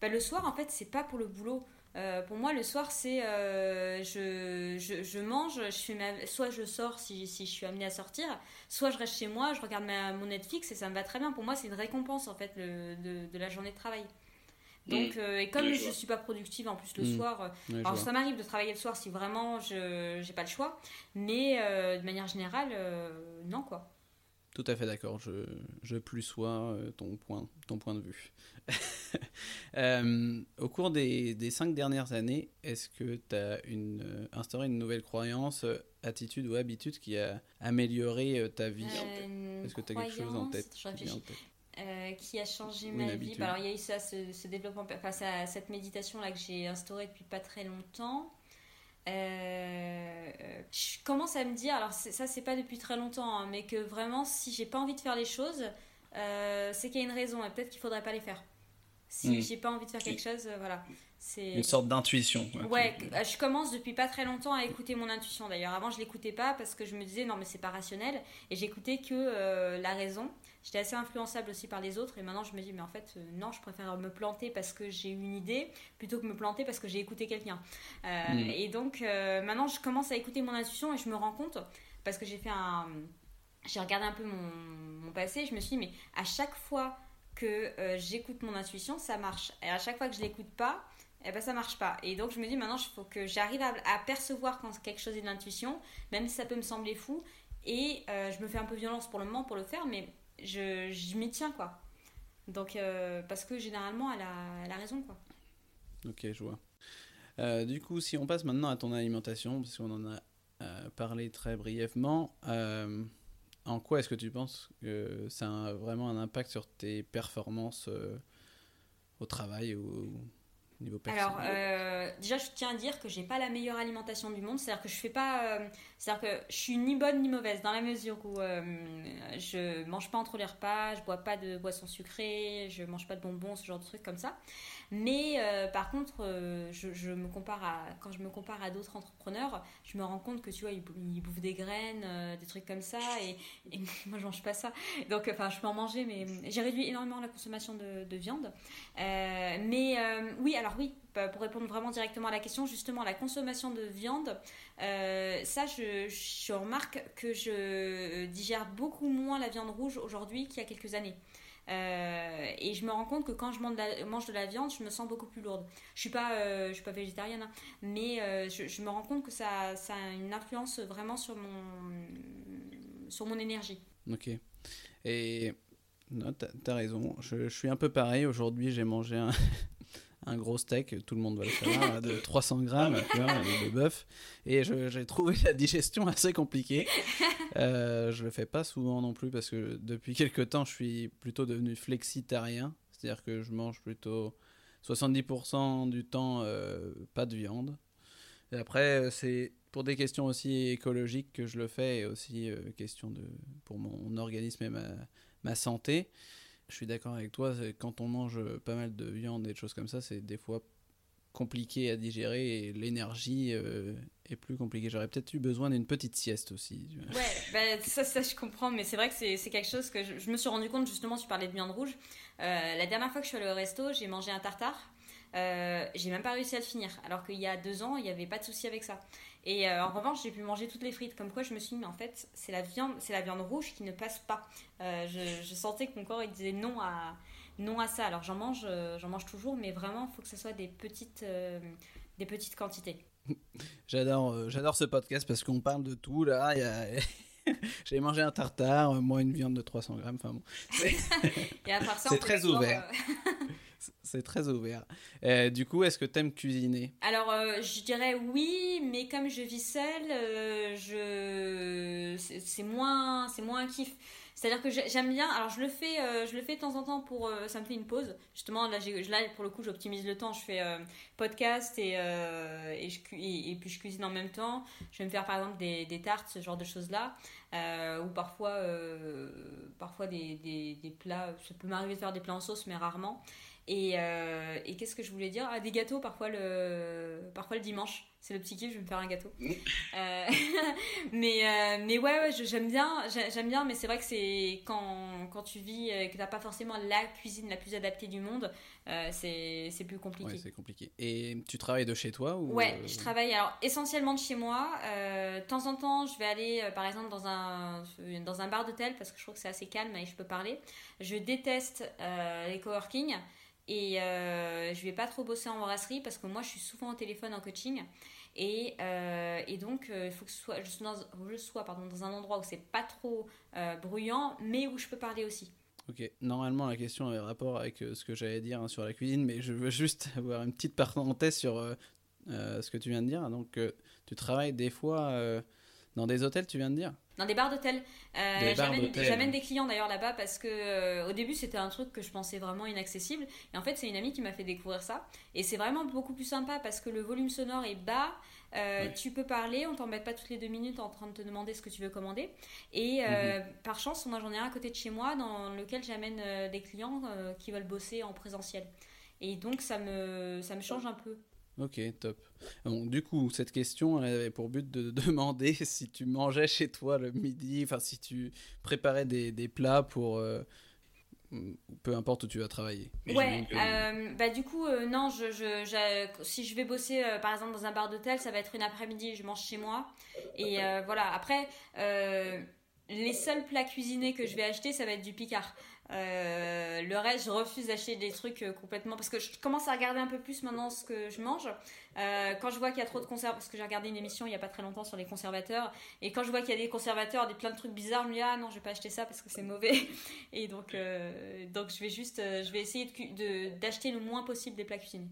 bah, le soir, en fait, c'est pas pour le boulot. Euh, pour moi, le soir, c'est je, je, je, mange, je fais soit je sors si, si, je suis amenée à sortir, soit je reste chez moi, je regarde ma, mon Netflix et ça me va très bien. Pour moi, c'est une récompense en fait le, de, de, la journée de travail. Donc, mm. euh, et comme je ne suis pas productive en plus le mm. soir, euh, alors ça m'arrive de travailler le soir si vraiment je n'ai pas le choix, mais euh, de manière générale, non quoi. Tout à fait d'accord, je, je plus sois ton point, ton point de vue. au cours des, des, cinq dernières années, est-ce que tu as une, instauré une nouvelle croyance, attitude ou habitude qui a amélioré ta vie? Est-ce que tu as quelque chose en tête euh, qui a changé ma vie. Bah, alors, il y a eu ça, ce, développement, enfin, ça, cette méditation-là que j'ai instaurée depuis pas très longtemps. Euh, je commence à me dire, alors ça, c'est pas depuis très longtemps, hein, mais que vraiment, si j'ai pas envie de faire les choses, euh, c'est qu'il y a une raison et peut-être qu'il faudrait pas les faire. Si hmm. j'ai pas envie de faire quelque chose, voilà. C'est une sorte d'intuition. Ouais, je commence depuis pas très longtemps à écouter mon intuition. D'ailleurs, avant je l'écoutais pas parce que je me disais non mais c'est pas rationnel et j'écoutais que la raison. J'étais assez influençable aussi par les autres et maintenant je me dis mais en fait euh, non je préfère me planter parce que j'ai une idée plutôt que me planter parce que j'ai écouté quelqu'un. Euh, mm. Et donc euh, maintenant je commence à écouter mon intuition et je me rends compte parce que j'ai fait un... J'ai regardé un peu mon, mon passé et je me suis dit mais à chaque fois que j'écoute mon intuition ça marche et à chaque fois que je l'écoute pas et eh ben ça marche pas. Et donc je me dis maintenant il faut que j'arrive à, à, percevoir quand quelque chose est de l'intuition, même si ça peut me sembler fou. Et je me fais un peu violence pour le moment pour le faire, mais je, je m'y tiens, quoi. Donc, euh, parce que généralement, elle a, elle a, raison, quoi. Ok, je vois. Euh, du coup, si on passe maintenant à ton alimentation, parce qu'on en a euh, parlé très brièvement, en quoi est-ce que tu penses que ça a vraiment un impact sur tes performances au travail ou alors, euh, déjà, je tiens à dire que j'ai pas la meilleure alimentation du monde. C'est-à-dire que je fais pas. Euh, c'est-à-dire que je suis ni bonne ni mauvaise dans la mesure où euh, je mange pas entre les repas, je bois pas de boissons sucrées, je mange pas de bonbons, ce genre de trucs comme ça. Mais par contre, je, me compare à quand je me compare à d'autres entrepreneurs, je me rends compte que tu vois, ils, bouffent des graines, des trucs comme ça, et, moi je mange pas ça. Donc, enfin, je peux en manger, mais j'ai réduit énormément la consommation de, de viande. mais oui, alors oui, pour répondre vraiment directement à la question, justement, la consommation de viande, euh, ça, je, remarque que je digère beaucoup moins la viande rouge aujourd'hui qu'il y a quelques années. Euh, et je me rends compte que quand je mange de la, viande, je me sens beaucoup plus lourde. Je suis pas, euh, je suis pas végétarienne, hein, mais je, me rends compte que ça, a une influence vraiment sur mon, sur mon énergie. Ok. Et tu as, raison. Je, je, suis un peu pareil. Aujourd'hui, j'ai mangé un, un gros steak, tout le monde va le savoir, de 300 grammes de bœuf. Et j'ai trouvé la digestion assez compliquée. Euh, je le fais pas souvent non plus parce que depuis quelques temps, je suis plutôt devenu flexitarien. C'est-à-dire que je mange plutôt 70% du temps euh, pas de viande. Et après, c'est pour des questions aussi écologiques que je le fais et aussi euh, question de, pour mon organisme et ma santé. Je suis d'accord avec toi, quand on mange pas mal de viande et des choses comme ça, c'est des fois compliqué à digérer et l'énergie euh, est plus compliquée. J'aurais peut-être eu besoin d'une petite sieste aussi. Ouais, bah, ça, je comprends, mais c'est vrai que c'est quelque chose que je, je, me suis rendu compte justement, tu parlais de viande rouge. Euh, la dernière fois que je suis allée au resto, j'ai mangé un tartare. Euh, j'ai même pas réussi à le finir, alors qu'il y a deux ans, il n'y avait pas de souci avec ça. Et euh, en revanche, j'ai pu manger toutes les frites. Comme quoi, je me suis dit, mais en fait, c'est la viande, c'est la viande rouge qui ne passe pas. Euh, je, je, sentais que mon corps il disait non à non à ça. Alors j'en mange, euh, j'en mange toujours, mais vraiment, il faut que ce soit des petites des petites quantités. j'adore j'adore ce podcast parce qu'on parle de tout là. Il y a... J'ai mangé un tartare, moi une viande de 300 grammes. Enfin bon. C'est très ouvert. C'est très ouvert. Euh, du coup, est-ce que tu aimes cuisiner? Alors, euh, je dirais oui, mais comme je vis seule, euh, je... c'est moins, moins un kiff. C'est-à-dire que j'aime bien. Alors, je le fais, je le fais de temps en temps pour. ça me fait une pause. Justement, là, là pour le coup, j'optimise le temps. Je fais podcast et, et, je, et, puis je cuisine en même temps. Je vais me faire par exemple des, des tartes, ce genre de choses-là. ou parfois, parfois des, des, des plats. Ça peut m'arriver de faire des plats en sauce, mais rarement. Et, euh, et qu'est-ce que je voulais dire? Ah, Des gâteaux parfois le, parfois le dimanche. C'est le petit kiff, je vais me faire un gâteau. euh, mais, euh, mais ouais, ouais j'aime bien, j'aime bien, mais c'est vrai que c'est quand, quand tu vis et que t'as pas forcément la cuisine la plus adaptée du monde, c'est plus compliqué. Ouais, c'est compliqué. Et tu travailles de chez toi ou... Ouais, je travaille alors essentiellement de chez moi. de temps en temps, je vais aller par exemple dans un, dans un bar d'hôtel parce que je trouve que c'est assez calme et je peux parler. Je déteste les coworking. Et euh, je vais pas trop bosser en brasserie parce que moi je suis souvent au téléphone en coaching. Et, euh, et donc euh, il faut que je sois, je sois, dans, pardon, dans un endroit où c'est pas trop euh, bruyant, mais où je peux parler aussi. Ok, normalement la question avait rapport avec ce que j'allais dire hein, sur la cuisine, mais je veux juste avoir une petite parenthèse sur ce que tu viens de dire. Donc tu travailles des fois dans des hôtels, tu viens de dire? Dans des bars d'hôtel. Euh, J'amène des clients d'ailleurs là-bas parce que euh, au début c'était un truc que je pensais vraiment inaccessible. Et en fait c'est une amie qui m'a fait découvrir ça. Et c'est vraiment beaucoup plus sympa parce que le volume sonore est bas. Euh, tu peux parler, on t'embête pas toutes les deux minutes en train de te demander ce que tu veux commander. Et mhm. par chance, moi j'en ai un à côté de chez moi dans lequel j'amène des clients qui veulent bosser en présentiel. Et donc ça me, ça me change un peu. Ok, top. du coup, cette question avait pour but de demander si tu mangeais chez toi le midi, enfin si tu préparais des, des plats pour euh, peu importe où tu vas travailler. Ouais, euh, bah du coup, euh, non, je, je, si je vais bosser par exemple dans un bar d'hôtel, ça va être une après-midi, je mange chez moi. Et voilà, après, les seuls plats cuisinés que je vais acheter, ça va être du picard. Euh, le reste, je refuse d'acheter des trucs euh, complètement parce que je commence à regarder un peu plus maintenant ce que je mange. Euh, quand je vois qu'il y a trop de conservateurs, parce que j'ai regardé une émission il y a pas très longtemps sur les conservateurs, et quand je vois qu'il y a des conservateurs, des plein de trucs bizarres, je me dis ah non, je vais pas acheter ça parce que c'est mauvais. Et donc, donc je vais juste, je vais essayer de d'acheter le moins possible des plats cuisinés.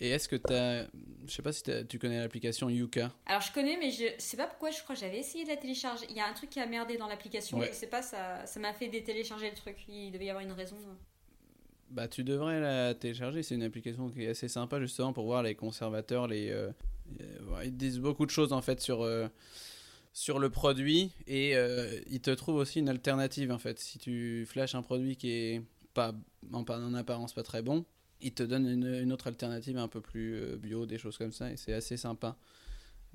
Et est-ce que tu as. Je sais pas si tu connais l'application Yuka? Alors je connais, mais je sais pas pourquoi, je crois que j'avais essayé de la télécharger. Il y a un truc qui a merdé dans l'application, je sais pas, ça m'a fait détélécharger le truc. Il devait y avoir une raison. Bah, tu devrais la télécharger. C'est une application qui est assez sympa justement pour voir les conservateurs. Les, euh, ils disent beaucoup de choses en fait sur, euh, sur le produit et euh, ils te trouvent aussi une alternative en fait. Si tu flashes un produit qui est pas en, en apparence pas très bon, ils te donnent une, autre alternative un peu plus euh, bio, des choses comme ça, et c'est assez sympa.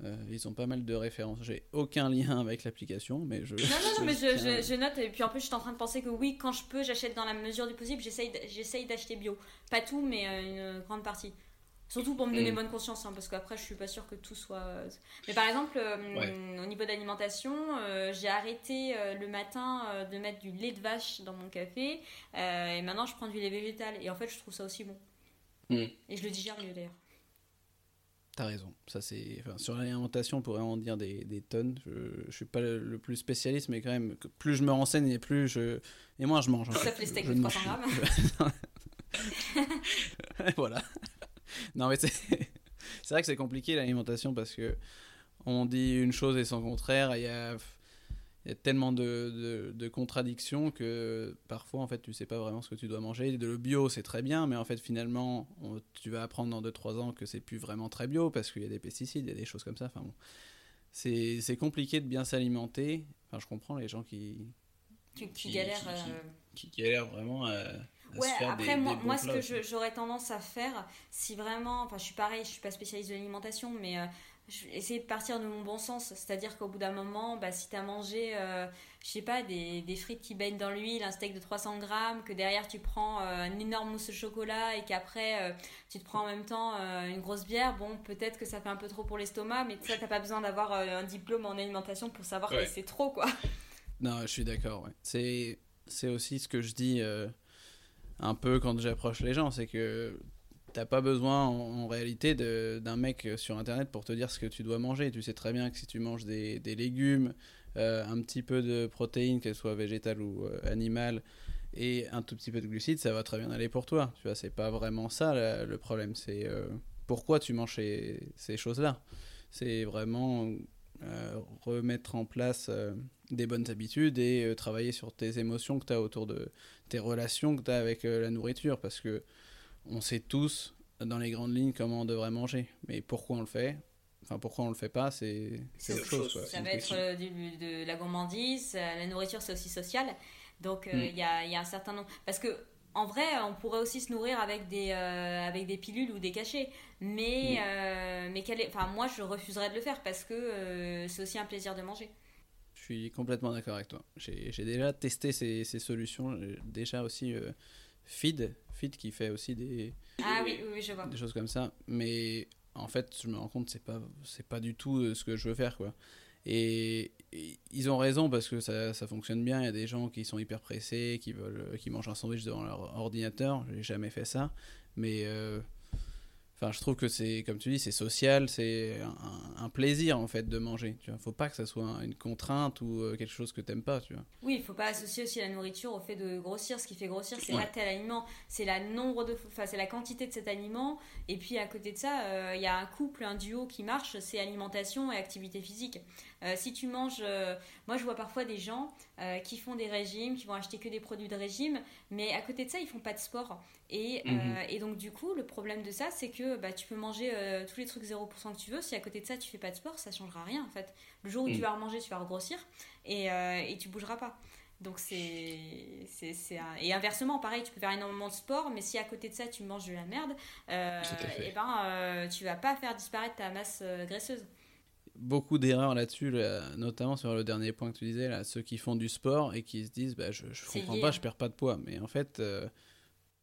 Euh, ils ont pas mal de références. J'ai aucun lien avec l'application, mais je. Non, non, non, mais je, note. Et puis en plus, je suis en train de penser que oui, quand je peux, j'achète dans la mesure du possible. J'essaye d'acheter bio. Pas tout, mais euh, une grande partie. Surtout pour me donner mm. bonne conscience, hein, parce qu'après, je suis pas sûre que tout soit. Mais par exemple, au niveau d'alimentation, j'ai arrêté le matin de mettre du lait de vache dans mon café, et maintenant je prends du lait végétal. Et en fait, je trouve ça aussi bon. Mm. Et je le digère mieux d'ailleurs. T'as raison. Ça, c'est... Enfin, sur l'alimentation, on pourrait en dire des, des tonnes. Je, je suis pas le, plus spécialiste, mais quand même, plus je me renseigne et plus je. Et moins je mange. Ça fait les steaks de 300 grammes. voilà. Non, mais c'est. vrai que c'est compliqué l'alimentation parce que on dit une chose et son contraire. Il y a il y a tellement de, de, contradictions que parfois en fait tu sais pas vraiment ce que tu dois manger. De le bio c'est très bien, mais en fait finalement tu vas apprendre dans 2-3 ans que c'est plus vraiment très bio parce qu'il y a des pesticides, il y a des choses comme ça. Enfin bon, c'est compliqué de bien s'alimenter. Enfin je comprends les gens qui qui, galèrent, qui, galèrent vraiment à, ouais, après, moi, moi ce que j'aurais tendance à faire, si vraiment, enfin, je suis pareil, je suis pas spécialiste de l'alimentation, mais euh, essayer de partir de mon bon sens. C'est-à-dire qu'au bout d'un moment, bah, si tu as mangé, euh, je sais pas, des, des, frites qui baignent dans l'huile, un steak de 300 grammes, que derrière tu prends euh, un énorme mousse au chocolat et qu'après euh, tu te prends en même temps une grosse bière, bon, peut-être que ça fait un peu trop pour l'estomac, mais ça, t'as pas besoin d'avoir un diplôme en alimentation pour savoir que c'est trop, quoi. Non, je suis d'accord, ouais. C'est, c'est aussi ce que je dis un peu quand j'approche les gens, c'est que t'as pas besoin en, réalité d'un mec sur internet pour te dire ce que tu dois manger. Tu sais très bien que si tu manges des, des légumes, euh, un petit peu de protéines, qu'elles soient végétales ou euh, animales, et un tout petit peu de glucides, ça va très bien aller pour toi. Tu vois, c'est pas vraiment ça le problème. C'est euh, pourquoi tu manges ces, ces choses-là. C'est vraiment remettre en place des bonnes habitudes et travailler sur tes émotions que tu as autour de tes relations que tu as avec la nourriture. Parce que on sait tous dans les grandes lignes comment on devrait manger. Mais pourquoi on le fait? Enfin, pourquoi on le fait pas, c'est autre chose. Ça va être euh, de la gourmandise, euh, la nourriture c'est aussi social. Donc euh, mm. il y, a, y, a, un certain nombre. Parce que en vrai, on pourrait aussi se nourrir avec des, avec des pilules ou des cachets. Mais, mm. mais quel est... enfin, moi je refuserais de le faire parce que c'est aussi un plaisir de manger. Je suis complètement d'accord avec toi. J'ai déjà testé ces, ces solutions. Déjà aussi Feed, Feed qui fait aussi des, ah, oui, oui, je vois. des choses comme ça. Mais en fait, je me rends compte c'est pas c'est pas du tout euh, ce que je veux faire quoi. Et, ils ont raison parce que ça, ça, fonctionne bien. Il y a des gens qui sont hyper pressés, qui veulent, qui mangent un sandwich devant leur ordinateur. J'ai jamais fait ça, mais euh, Enfin, je trouve que c'est, comme tu dis, c'est social, c'est un, plaisir en fait de manger. Tu vois, faut pas que ça soit une contrainte ou euh, quelque chose que t'aimes pas, tu vois. Oui, il faut pas associer aussi la nourriture au fait de grossir. Ce qui fait grossir, c'est pas tel aliment, c'est la nombre de, enfin, c'est la quantité de cet aliment. Et puis à côté de ça, euh, il y a un couple, un duo qui marche, c'est alimentation et activité physique. Euh, si tu manges, moi je vois parfois des gens qui font des régimes, qui vont acheter que des produits de régime, mais à côté de ça, ils font pas de sport. Et, mhm. et donc du coup, le problème de ça, c'est que bah, tu peux manger euh, tous les trucs 0% que tu veux. Si à côté de ça, tu fais pas de sport, ça changera rien en fait. Le jour où tu mm. vas remanger, tu vas regrossir et, euh, et tu bougeras pas. Donc c'est. Et inversement, pareil, tu peux faire énormément de sport, mais si à côté de ça, tu manges de la merde, euh, et eh ben, euh, tu vas pas faire disparaître ta masse graisseuse. Beaucoup d'erreurs là-dessus, notamment sur le dernier point que tu disais, là, ceux qui font du sport et qui se disent bah, je, je comprends pas, je perds pas de poids. Mais en fait,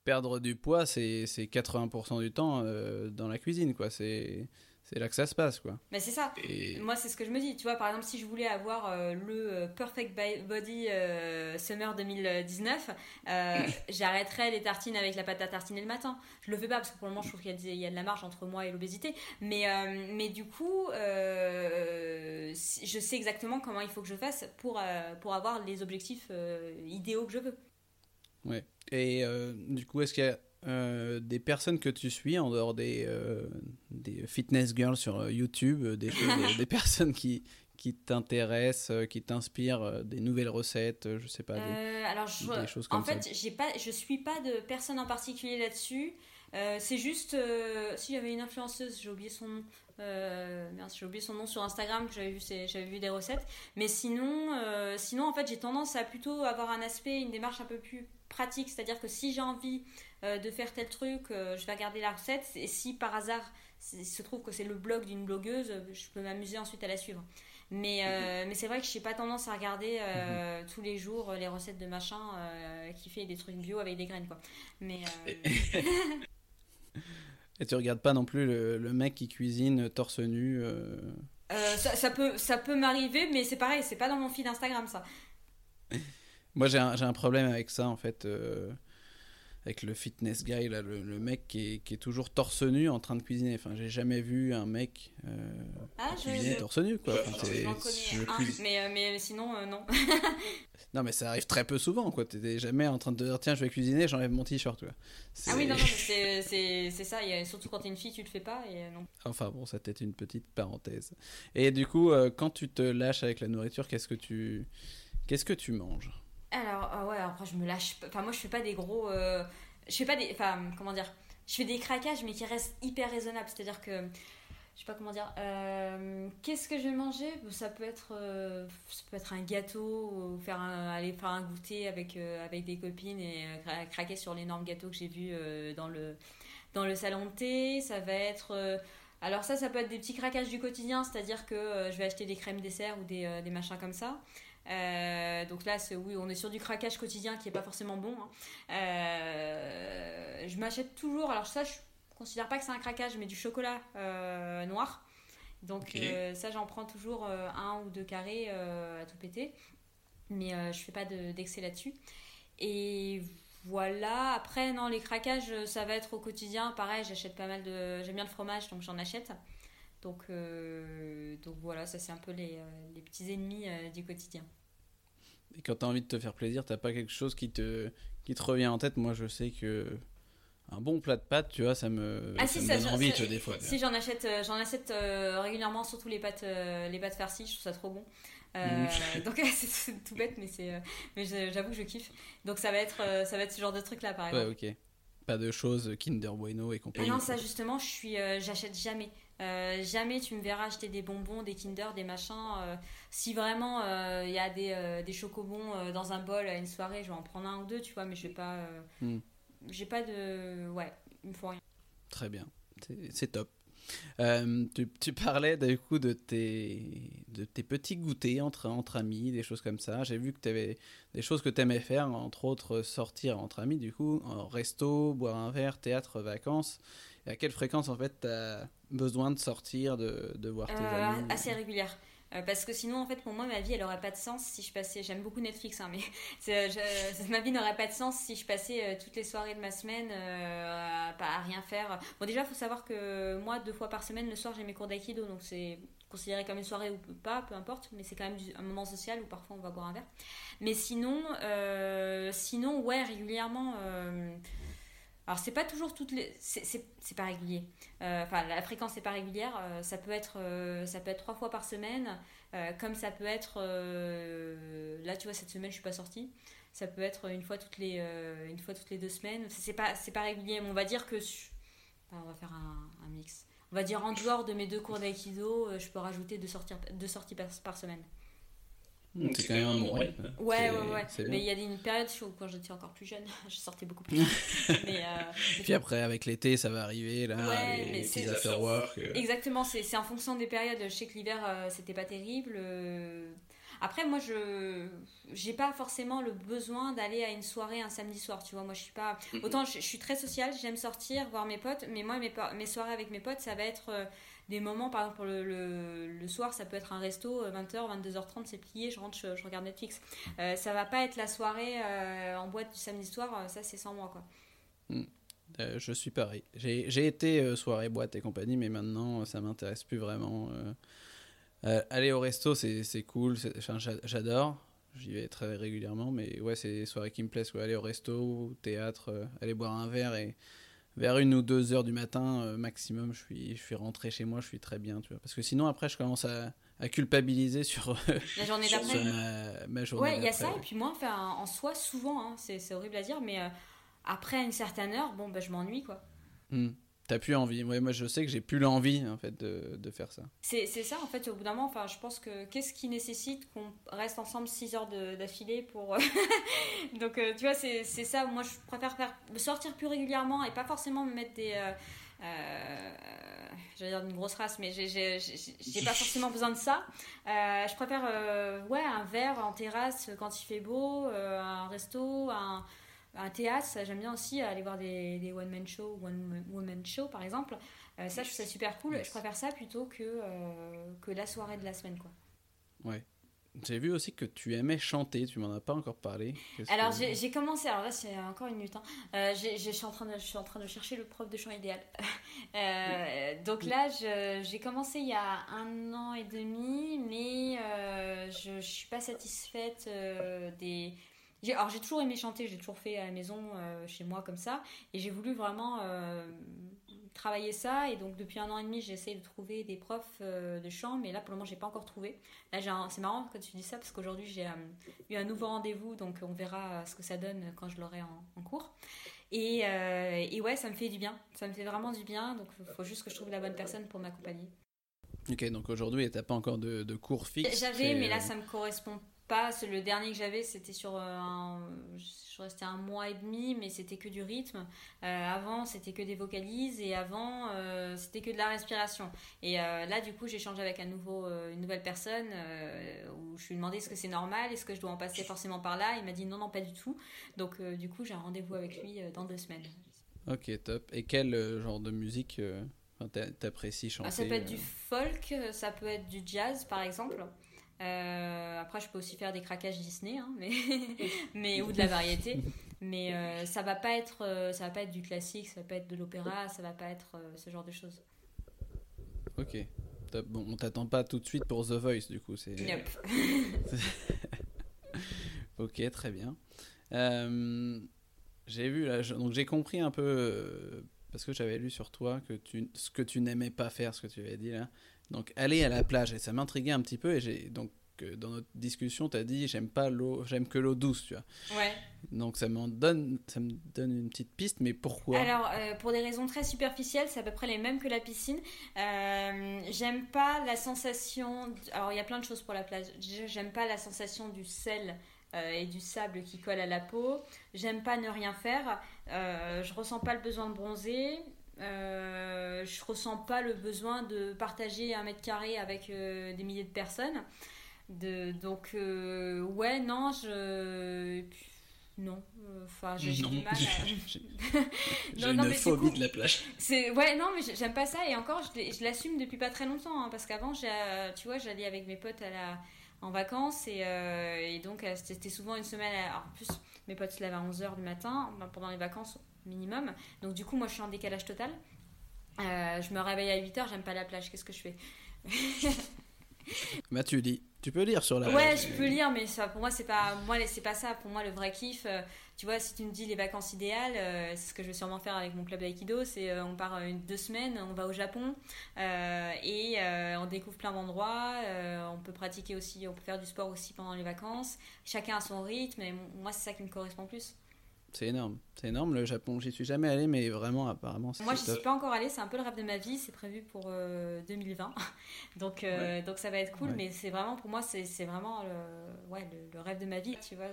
perdre du poids, c'est 80% du temps euh, dans la cuisine, quoi. C'est là que ça se passe, quoi. Mais c'est ça. Moi, c'est ce que je me dis. Tu vois, par exemple, si je voulais avoir euh, le euh, Perfect Body Summer 2019, j'arrêterais les tartines avec la pâte à tartiner le matin. Je le fais pas parce que pour le moment, je trouve qu'il y, y, a de la marge entre moi et l'obésité. Mais, mais du coup, je sais exactement comment il faut que je fasse pour, pour avoir les objectifs idéaux que je veux. Ouais. Et euh, du coup, est-ce qu'il y a euh, des personnes que tu suis en dehors des, euh, des fitness girls sur YouTube, des, des personnes qui, qui t'intéressent, qui t'inspirent, des nouvelles recettes, je sais pas, des, alors des choses comme en ça. En fait, j'ai pas, je suis pas de personne en particulier là-dessus. c'est juste, si j'avais une influenceuse, j'ai oublié son nom. j'ai oublié son nom sur Instagram, j'avais vu, j'avais vu des recettes. Mais sinon, sinon en fait, j'ai tendance à plutôt avoir un aspect, une démarche un peu plus pratique, c'est-à-dire que si j'ai envie euh, de faire tel truc, euh, je vais regarder la recette, et si par hasard il se trouve que c'est le blog d'une blogueuse, euh, je peux m'amuser ensuite à la suivre. Mais, mhm. mais c'est vrai que je n'ai pas tendance à regarder mhm. tous les jours les recettes de machin qui fait des trucs bio avec des graines. Quoi. Mais, et tu regardes pas non plus le, mec qui cuisine torse nu ça, ça, peut, ça peut m'arriver, mais c'est pareil, c'est pas dans mon feed Instagram ça. Moi, j'ai un, un, problème avec ça, en fait. Euh, avec le fitness guy, là, le, le mec qui est, qui est, toujours torse nu en train de cuisiner. Enfin, j'ai jamais vu un mec euh, ah, cuisiner torse nu, quoi. Enfin, J'en connais un, mais, euh, mais sinon, euh, non. non, mais ça arrive très peu souvent, quoi. T'es jamais en train de dire, tiens, je vais cuisiner, j'enlève mon t-shirt. Ah oui, non, non, c'est ça. Surtout quand t'es une fille, tu le fais pas, et non. Enfin, bon, ça c'était une petite parenthèse. Et du coup, quand tu te lâches avec la nourriture, qu'est-ce que tu... Qu'est-ce que tu manges? Alors, ah ouais, après, je me lâche Enfin, moi, je fais pas des gros. Euh, je fais pas des. Enfin, comment dire Je fais des craquages, mais qui restent hyper raisonnables. C'est-à-dire que je sais pas comment dire. Euh, qu'est-ce que je vais manger? Ça peut être, euh, ça peut être un gâteau, ou faire aller faire un goûter avec avec des copines et craquer sur l'énorme gâteau que j'ai vu dans le dans le salon de thé. Ça va être alors ça, ça peut être des petits craquages du quotidien, c'est-à-dire que je vais acheter des crèmes dessert ou des, des machins comme ça. Donc là, oui, on est sur du craquage quotidien qui est pas forcément bon. Hein. je m'achète toujours. Alors ça, je considère pas que c'est un craquage, mais du chocolat euh, noir. Donc euh, ça, j'en prends toujours euh, un ou deux carrés à tout péter. Mais je fais pas d'excès là-dessus. Et voilà. Après, non, les craquages, ça va être au quotidien. Pareil, j'achète pas mal de... J'aime bien le fromage, donc j'en achète. Donc, donc voilà, ça c'est un peu les, les petits ennemis du quotidien. Et quand tu as envie de te faire plaisir, t'as pas quelque chose qui te, qui te revient en tête Moi, je sais que un bon plat de pâtes, tu vois, ça me, ah, ça si, me donne envie, des fois. Si j'en achète, euh, j'en achète euh, régulièrement, surtout les pâtes, euh, les pâtes farcies, je trouve ça trop bon. Mm. donc c'est tout bête, mais c'est, mais j'avoue que je kiffe. Donc ça va être, ça va être ce genre de truc là, par exemple. Ouais, ok. Pas de choses Kinder Bueno et compagnie. non, ça justement, je suis, j'achète jamais. Jamais tu me verras acheter des bonbons, des Kinder, des machins. si vraiment il y a des, des chocobons dans un bol à une soirée, je vais en prendre un ou deux, tu vois, mais je vais pas. Mm j'ai pas de. Ouais, il me faut rien. Très bien, c'est top. Euh, tu, tu, parlais du coup de tes, de tes petits goûters entre, entre amis, des choses comme ça. J'ai vu que tu avais des choses que tu aimais faire, entre autres sortir entre amis, du coup, en resto, boire un verre, théâtre, vacances. Et à quelle fréquence en fait tu as besoin de sortir, de, de voir tes euh, amis Assez régulière. Euh, parce que sinon, en fait, pour moi, ma vie, elle aurait pas de sens si je passais. J'aime beaucoup Netflix, hein, mais ma vie n'aurait pas de sens si je passais euh, toutes les soirées de ma semaine euh, à, à, rien faire. Bon, déjà, il faut savoir que moi, deux fois par semaine, le soir, j'ai mes cours d'aïkido, donc c'est considéré comme une soirée ou pas, peu importe, mais c'est quand même un moment social où parfois on va boire un verre. Mais sinon, sinon ouais, régulièrement. Alors c'est pas toujours toutes les, c'est pas régulier. Euh, enfin la fréquence n'est pas régulière. Euh, ça peut être euh, ça peut être trois fois par semaine, comme ça peut être là tu vois cette semaine je suis pas sortie. Ça peut être une fois toutes les deux semaines. C'est pas pas régulier. Mais on va dire que on va faire un, mix. On va dire en dehors de mes deux cours d'aïkido, je peux rajouter deux sorties par semaine. C'est quand même un bon rythme. Ouais, ouais, ouais. Mais il y a une période où, quand j'étais encore plus jeune, je sortais beaucoup plus. mais, euh, Puis après, avec l'été, ça va arriver, là, ouais, les, petits after work. Euh. Exactement, c'est en fonction des périodes. Je sais que l'hiver, euh, c'était pas terrible. Après, moi, je j'ai pas forcément le besoin d'aller à une soirée un samedi soir, tu vois. Moi, je suis pas. Autant, je, suis très sociale, j'aime sortir, voir mes potes, mais moi, mes, mes soirées avec mes potes, ça va être des moments, par exemple, le, le, soir, ça peut être un resto, 20h, euh, 22h30, c'est plié, je rentre, je, regarde Netflix. Euh, ça va pas être la soirée euh, en boîte du samedi soir, ça c'est sans moi, quoi. Hmm. je suis pareil. J'ai été soirée, boîte et compagnie, mais maintenant, ça m'intéresse plus vraiment. aller au resto, c'est cool, j'adore. J'y vais très régulièrement, mais ouais, c'est des soirées qui me plaisent. Aller au resto, théâtre, aller boire un verre et vers une ou deux heures du matin euh, maximum, je suis, je suis rentré chez moi, je suis très bien, tu vois. Parce que sinon, après, je commence à, à culpabiliser sur la journée d'après. Ma, journée ouais, il y a ça. Et puis moi, enfin, en soi, souvent, hein, c'est horrible à dire, mais euh, après une certaine heure, bon, bah, je m'ennuie, quoi. Hmm. T'as plus envie. Moi, je sais que j'ai plus l'envie en fait de, de faire ça. C'est ça en fait. Au bout d'un moment, enfin, je pense que qu'est-ce qui nécessite qu'on reste ensemble 6 heures d'affilée pour. Euh, donc, euh, tu vois, c'est ça. Moi, je préfère faire sortir plus régulièrement et pas forcément me mettre des. Euh j'allais dire une grosse race, mais j'ai pas forcément besoin de ça. je préfère ouais, un verre en terrasse quand il fait beau, un resto, un, un théâtre, j'aime bien aussi aller voir des, des one-man show, one-woman show par exemple. Euh, ça, je trouve ça super cool. Je préfère ça plutôt que, euh, que la soirée de la semaine. Quoi. Ouais. J'ai vu aussi que tu aimais chanter, tu m'en as pas encore parlé. Alors j'ai commencé, alors là c'est encore une minute, hein. euh, je, suis en train de, je suis en train de chercher le prof de chant idéal. donc là j'ai commencé il y a un an et demi, mais je, ne suis pas satisfaite des, alors j'ai toujours aimé chanter, j'ai toujours fait à la maison, euh, chez moi comme ça, et j'ai voulu vraiment euh, travailler ça. Et donc depuis un an et demi, j'essaie de trouver des profs euh, de chant, mais là pour le moment j'ai pas encore trouvé. Là c'est marrant que tu dis ça parce qu'aujourd'hui j'ai eu un nouveau rendez-vous, donc on verra ce que ça donne quand je l'aurai en, cours. Et, et, ouais, ça me fait du bien, ça me fait vraiment du bien. Donc il faut juste que je trouve la bonne personne pour m'accompagner. Ok, donc aujourd'hui, t'as pas encore de, de cours fixes J'avais, mais là, ça me correspond pas. Le dernier que j'avais, c'était sur un. Je restais un mois et demi, mais c'était que du rythme. Euh, avant, c'était que des vocalises et avant, euh, c'était que de la respiration. Et euh, là, du coup, j'ai changé avec un nouveau, une nouvelle personne où je lui ai demandé est-ce que c'est normal, est-ce que je dois en passer forcément par là. Il m'a dit non, non, pas du tout. Donc, du coup, j'ai un rendez-vous avec lui dans deux semaines. Ok, top. Et quel genre de musique t'apprécies chanter ah, Ça peut être du folk, ça peut être du jazz, par exemple. Euh, après, je peux aussi faire des craquages Disney, hein, mais, mais ou de la variété. Mais euh, ça va pas être, euh, ça va pas être du classique, ça va pas être de l'opéra, ça va pas être ce genre de choses. Ok. Bon, on t'attend pas tout de suite pour The Voice, du coup. C'est. ok, très bien. j'ai vu là, donc j'ai compris un peu parce que j'avais lu sur toi que tu, ce que tu n'aimais pas faire, ce que tu avais dit là, donc aller à la plage et ça m'intriguait un petit peu et j'ai donc euh, dans notre discussion tu as dit j'aime pas l'eau j'aime que l'eau douce tu vois. Ouais. Donc ça m'en donne ça me donne une petite piste mais pourquoi? Alors euh, pour des raisons très superficielles c'est à peu près les mêmes que la piscine. Euh, j'aime pas la sensation alors il y a plein de choses pour la plage. J'aime pas la sensation du sel et du sable qui colle à la peau. J'aime pas ne rien faire. je ressens pas le besoin de bronzer. Euh, je ressens pas le besoin de partager un mètre carré avec euh, des milliers de personnes. De, donc, euh, ouais, non, je. Non, enfin, j'ai du mal à. j'ai une phobie de la plage. C'est ouais, non, mais j'aime pas ça et encore, je l'assume depuis pas très longtemps hein, parce qu'avant, tu vois, j'allais avec mes potes à la en vacances et, et donc c'était souvent une semaine. en plus, mes potes se lèvent à 11h du matin pendant les vacances minimum. Donc du coup, moi, je suis en décalage total. Euh, je me réveille à 8h, j'aime pas la plage, qu'est-ce que je fais Bah tu lis, tu peux lire sur la Ouais, je peux lire mais ça pour moi c'est pas moi c'est pas ça, pour moi le vrai kiff euh, tu vois si tu me dis les vacances idéales, euh, c'est ce que je vais sûrement faire avec mon club d'aïkido, c'est on part une, deux semaines, on va au Japon et on découvre plein d'endroits, on peut pratiquer aussi, on peut faire du sport aussi pendant les vacances, chacun a son rythme et moi c'est ça qui me correspond plus. C'est énorme. C'est énorme le Japon. J'y suis jamais allé, mais vraiment, apparemment, c'est Moi, je suis pas encore allé. C'est un peu le rêve de ma vie. C'est prévu pour 2020. Euh, donc, euh, donc, ça va être cool. Mais c'est vraiment, pour moi, c'est vraiment le, ouais, le, rêve de ma vie, tu vois.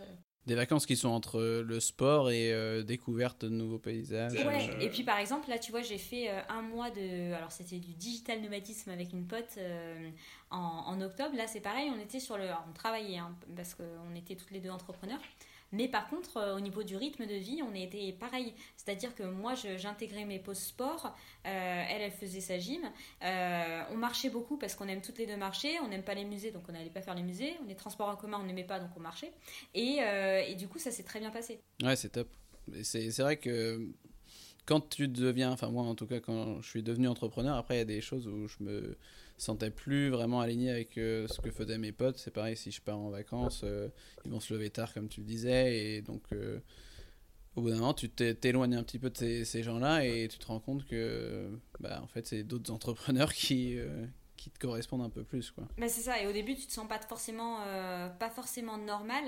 Des vacances qui sont entre le sport et euh, découverte de nouveaux paysages. Ouais, et puis par exemple, là, tu vois, j'ai fait un mois de. Alors, c'était du digital nomadisme avec une pote en, en, octobre. Là, c'est pareil, on était sur le. on travaillait, hein, parce qu'on était toutes les deux entrepreneurs. Mais par contre, euh, au niveau du rythme de vie, on était pareil. C'est-à-dire que moi, j'intégrais mes pauses sport, euh, elle, elle faisait sa gym. Euh, on marchait beaucoup parce qu'on aime toutes les deux marcher. On n'aime pas les musées, donc on n'allait pas faire les musées. On est transports en commun, on n'aimait pas, donc on marchait. Et, et du coup, ça s'est très bien passé. Ouais, c'est top. C'est vrai que quand tu deviens, enfin moi en tout cas quand je suis devenu entrepreneur, après il y a des choses où je me sentais plus vraiment aligné avec euh, ce que faisaient mes potes. C'est pareil si je pars en vacances, euh, ils vont se lever tard comme tu le disais et donc euh, au bout d'un moment tu t'éloignes un petit peu de ces, gens-là et tu te rends compte que bah, en fait c'est d'autres entrepreneurs qui qui te correspondent un peu plus quoi. Bah c'est ça et au début tu te sens pas forcément pas forcément normal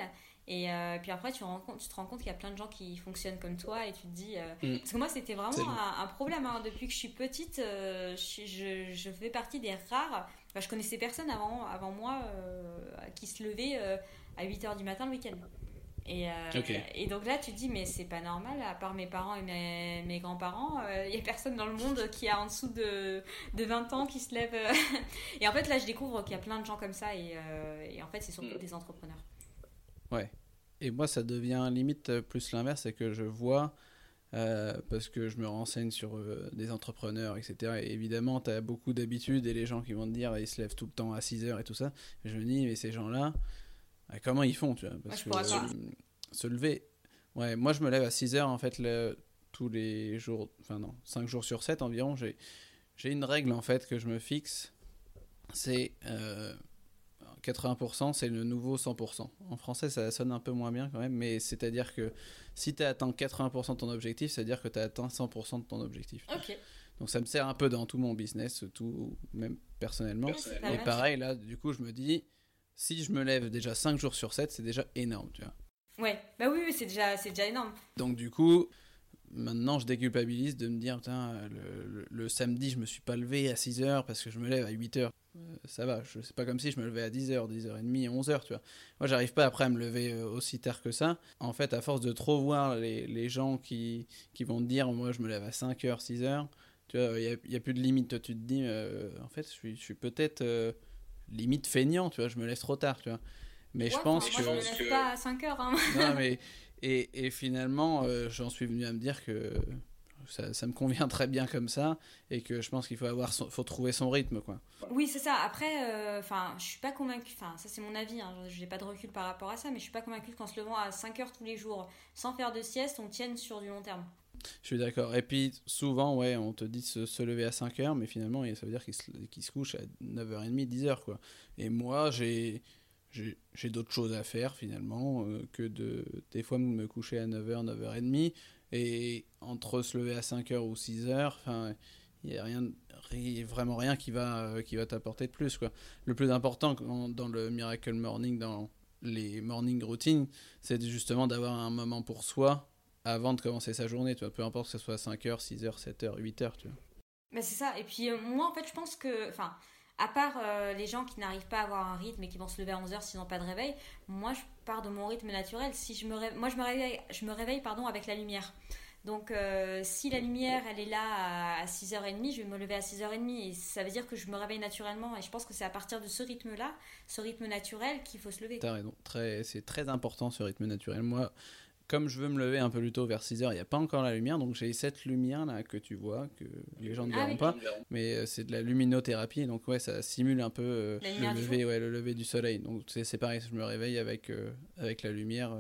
et euh, puis après, tu, tu te rends compte qu'il y a plein de gens qui fonctionnent comme toi et tu te dis. Euh, mm. Parce que moi, c'était vraiment un, problème. Hein. Depuis que je suis petite, euh, je, je, fais partie des rares. Enfin, je connaissais personne avant, avant moi qui se levait à 8 h du matin le week-end. Et, et, donc là, tu te dis, mais c'est pas normal, à part mes parents et mes, mes grands-parents, il y a personne dans le monde qui a en dessous de, de 20 ans qui se lève. et en fait, là, je découvre qu'il y a plein de gens comme ça et, et en fait, c'est surtout mm. des entrepreneurs. Ouais. Et moi, ça devient limite euh, plus l'inverse, c'est que je vois, euh, parce que je me renseigne sur euh, des entrepreneurs, etc. Et évidemment, tu as beaucoup d'habitudes et les gens qui vont te dire, ils se lèvent tout le temps à 6 heures et tout ça. je me dis, mais ces gens-là, comment ils font, tu vois Parce que se lever. Ouais, moi, je me lève à 6 heures, en fait, tous les jours, enfin non, 5 jours sur 7 environ. J'ai une règle, en fait, que je me fixe. C'est 80%, c'est le nouveau 100%. En français, ça sonne un peu moins bien quand même, mais c'est-à-dire que si tu as atteint 80% de ton objectif, c'est-à-dire que tu as atteint 100% de ton objectif. Donc ça me sert un peu dans tout mon business, tout, même personnellement. Et pareil, là, du coup, je me dis, si je me lève déjà 5 jours sur 7, c'est déjà énorme, tu vois. Ouais, bah oui, c'est déjà, déjà énorme. Donc du coup, maintenant, je déculpabilise de me dire, putain, le, le, samedi, je me suis pas levé à 6 heures parce que je me lève à 8 heures. Euh, ça va, je sais pas comme si je me levais à 10h, 10h30, 11h, tu vois. Moi, j'arrive pas après à me lever euh, aussi tard que ça. En fait, à force de trop voir les, les gens qui, qui vont te dire, moi, je me lève à 5h, 6h, tu vois, il n'y a, a, plus de limite. Toi, tu te dis, euh, en fait, je suis, je suis peut-être limite feignant, tu vois, je me laisse trop tard, tu vois. Mais je pense que. Moi, je me lève pas à 5h. Hein. non, mais. Et, et finalement, j'en suis venu à me dire que ça, me convient très bien comme ça et que je pense qu'il faut avoir faut trouver son rythme quoi. Oui c'est ça. Après euh, enfin je suis pas convaincue enfin ça c'est mon avis hein, j'ai pas de recul par rapport à ça mais je suis pas convaincue qu'en se levant à 5 heures tous les jours sans faire de sieste on tienne sur du long terme. Je suis d'accord. Et puis souvent ouais on te dit de se, lever à 5 heures mais finalement ça veut dire qu'il se, se, couche à 9h30 10h quoi. Et moi j'ai j'ai d'autres choses à faire finalement euh, que de des fois me coucher à 9h, 9h30 et entre se lever à 5h ou 6h, enfin il n'y a rien, vraiment rien qui va, euh, qui va t'apporter de plus. Quoi. Le plus important dans le Miracle Morning, dans les morning routines, c'est justement d'avoir un moment pour soi avant de commencer sa journée. Tu vois. Peu importe que ce soit 5h, 6h, 7h, 8h. Tu vois. Mais c'est ça. Et puis euh, moi, en fait, je pense que... Enfin, à part euh, les gens qui n'arrivent pas à avoir un rythme et qui vont se lever à 11h s'ils n'ont pas de réveil, moi je pars de mon rythme naturel. Si je me réveille, moi je me réveille, pardon, avec la lumière. Donc euh, si la lumière elle est là à 6h30, je vais me lever à 6h30 et ça veut dire que je me réveille naturellement et je pense que c'est à partir de ce rythme-là, ce rythme naturel qu'il faut se lever. C'est très important ce rythme naturel. Moi, comme je veux me lever un peu plus tôt vers 6 heures, il n'y a pas encore la lumière, donc j'ai cette lumière là que tu vois, que les gens ne ah verront pas, mais euh, c'est de la luminothérapie, donc ouais, ça simule un peu euh, le, lever, ouais, le lever du soleil. Donc c'est pareil, je me réveille avec, euh, avec la lumière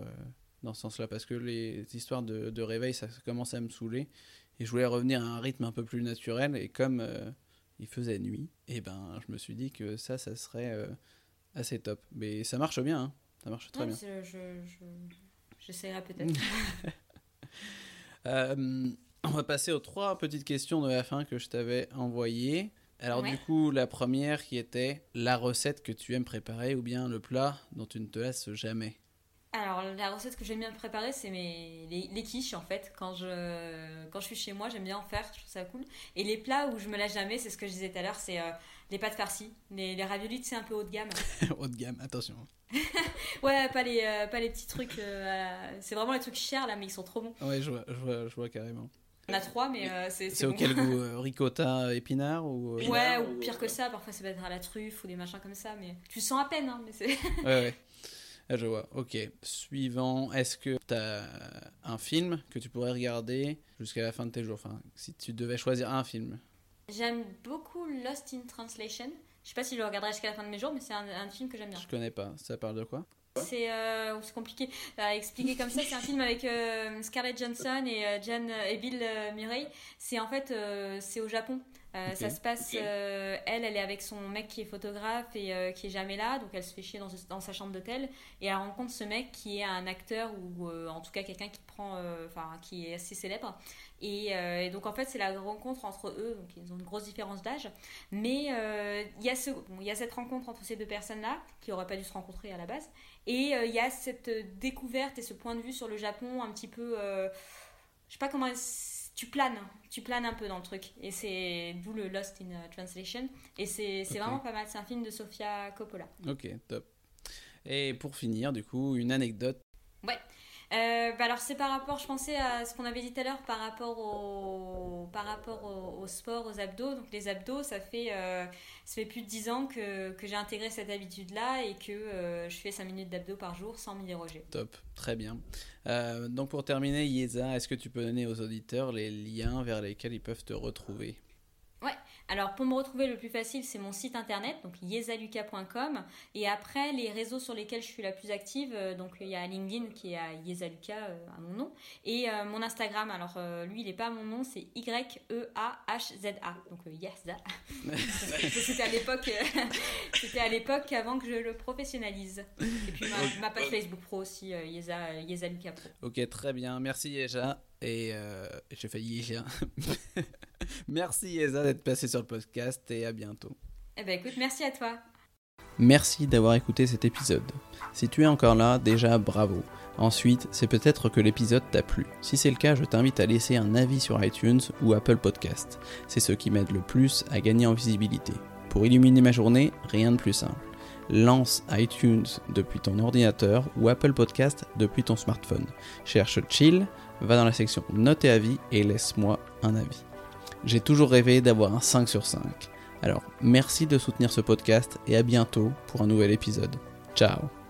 dans ce sens-là, parce que les histoires de, de, réveil, ça commence à me saouler, et je voulais revenir à un rythme un peu plus naturel, et comme il faisait nuit, et eh ben je me suis dit que ça, ça serait assez top. Mais ça marche bien, hein. ça marche très bien. je... J'essaierai peut-être. Euh, on va passer aux trois petites questions de la fin que je t'avais envoyées. Alors du coup, la première qui était la recette que tu aimes préparer ou bien le plat dont tu ne te lasses jamais? Alors la recette que j'aime bien préparer, c'est mes les, quiches en fait. Quand je quand je suis chez moi, j'aime bien en faire, je trouve ça cool. Et les plats où je me lasse jamais, c'est ce que je disais tout à l'heure, c'est euh, les pâtes farcies, les, les raviolis, c'est un peu haut de gamme. haut de gamme, attention. ouais, pas les euh, pas les petits trucs. Euh, c'est vraiment les trucs chers là, mais ils sont trop bons. Ouais, je vois, je vois, je vois carrément. On a trois, mais c'est. C'est auquel goût Ricotta, épinard ou. Ouais, ou pire que ça. Parfois, c'est être à la truffe ou des machins comme ça, mais tu sens à peine, hein, mais c'est. ouais, ouais. Ah, je vois, ok. Suivant, est-ce que tu as un film que tu pourrais regarder jusqu'à la fin de tes jours? Enfin, si tu devais choisir un film. J'aime beaucoup Lost in Translation. Je sais pas si je le regarderai jusqu'à la fin de mes jours, mais c'est un, film que j'aime bien. Je connais pas. Ça parle de quoi c'est euh, compliqué à expliquer comme ça. C'est un film avec euh, Scarlett Johansson et euh, John et Bill Murray. C'est en fait c'est au Japon. Euh, ça se passe, euh, elle, elle est avec son mec qui est photographe et euh, qui est jamais là, donc elle se fait chier dans, dans sa chambre d'hôtel. Et elle rencontre ce mec qui est un acteur ou en tout cas quelqu'un qui prend, enfin qui est assez célèbre. Et, donc en fait c'est la rencontre entre eux, donc ils ont une grosse différence d'âge, mais il y a ce, il y a cette rencontre entre ces deux personnes-là qui auraient pas dû se rencontrer à la base, et il y a cette découverte et ce point de vue sur le Japon un petit peu, je sais pas comment tu planes, tu planes un peu dans le truc. Et c'est d'où le Lost in euh, Translation. Et c'est vraiment pas mal. C'est un film de Sofia Coppola. Ok, top. Et pour finir, du coup, une anecdote. Ouais. Euh, bah alors c'est par rapport, je pensais à ce qu'on avait dit tout à l'heure par rapport au par rapport au, sport, aux abdos. Donc les abdos, ça fait euh, ça fait plus de 10 ans que, que j'ai intégré cette habitude-là et que euh, je fais 5 minutes d'abdos par jour sans m'y déroger. Top, très bien. donc pour terminer, Yeza, est-ce que tu peux donner aux auditeurs les liens vers lesquels ils peuvent te retrouver? Alors pour me retrouver le plus facile, c'est mon site internet, donc yesaluka.com. Et après, les réseaux sur lesquels je suis la plus active, euh, donc il y a LinkedIn qui est à Yesaluka, euh, à mon nom. Et euh, mon Instagram, alors lui, il n'est pas à mon nom, c'est Y-E-A-H-Z-A. Donc Yesa. c'était à l'époque, c'était à l'époque avant que je le professionnalise. Et puis ma, page Facebook Pro aussi, Yesa, Yesaluka Pro. Ok, très bien. Merci Yeja. Et j'ai failli Yeja. Merci Eza d'être passé sur le podcast et à bientôt. Eh ben écoute, merci à toi. Merci d'avoir écouté cet épisode. Si tu es encore là, déjà bravo. Ensuite, c'est peut-être que l'épisode t'a plu. Si c'est le cas, je t'invite à laisser un avis sur iTunes ou Apple Podcast. C'est ce qui m'aide le plus à gagner en visibilité. Pour illuminer ma journée, rien de plus simple. Lance iTunes depuis ton ordinateur ou Apple Podcast depuis ton smartphone. Cherche Chill, va dans la section Notes et avis et laisse-moi un avis. J'ai toujours rêvé d'avoir un 5 sur 5. Alors, merci de soutenir ce podcast et à bientôt pour un nouvel épisode. Ciao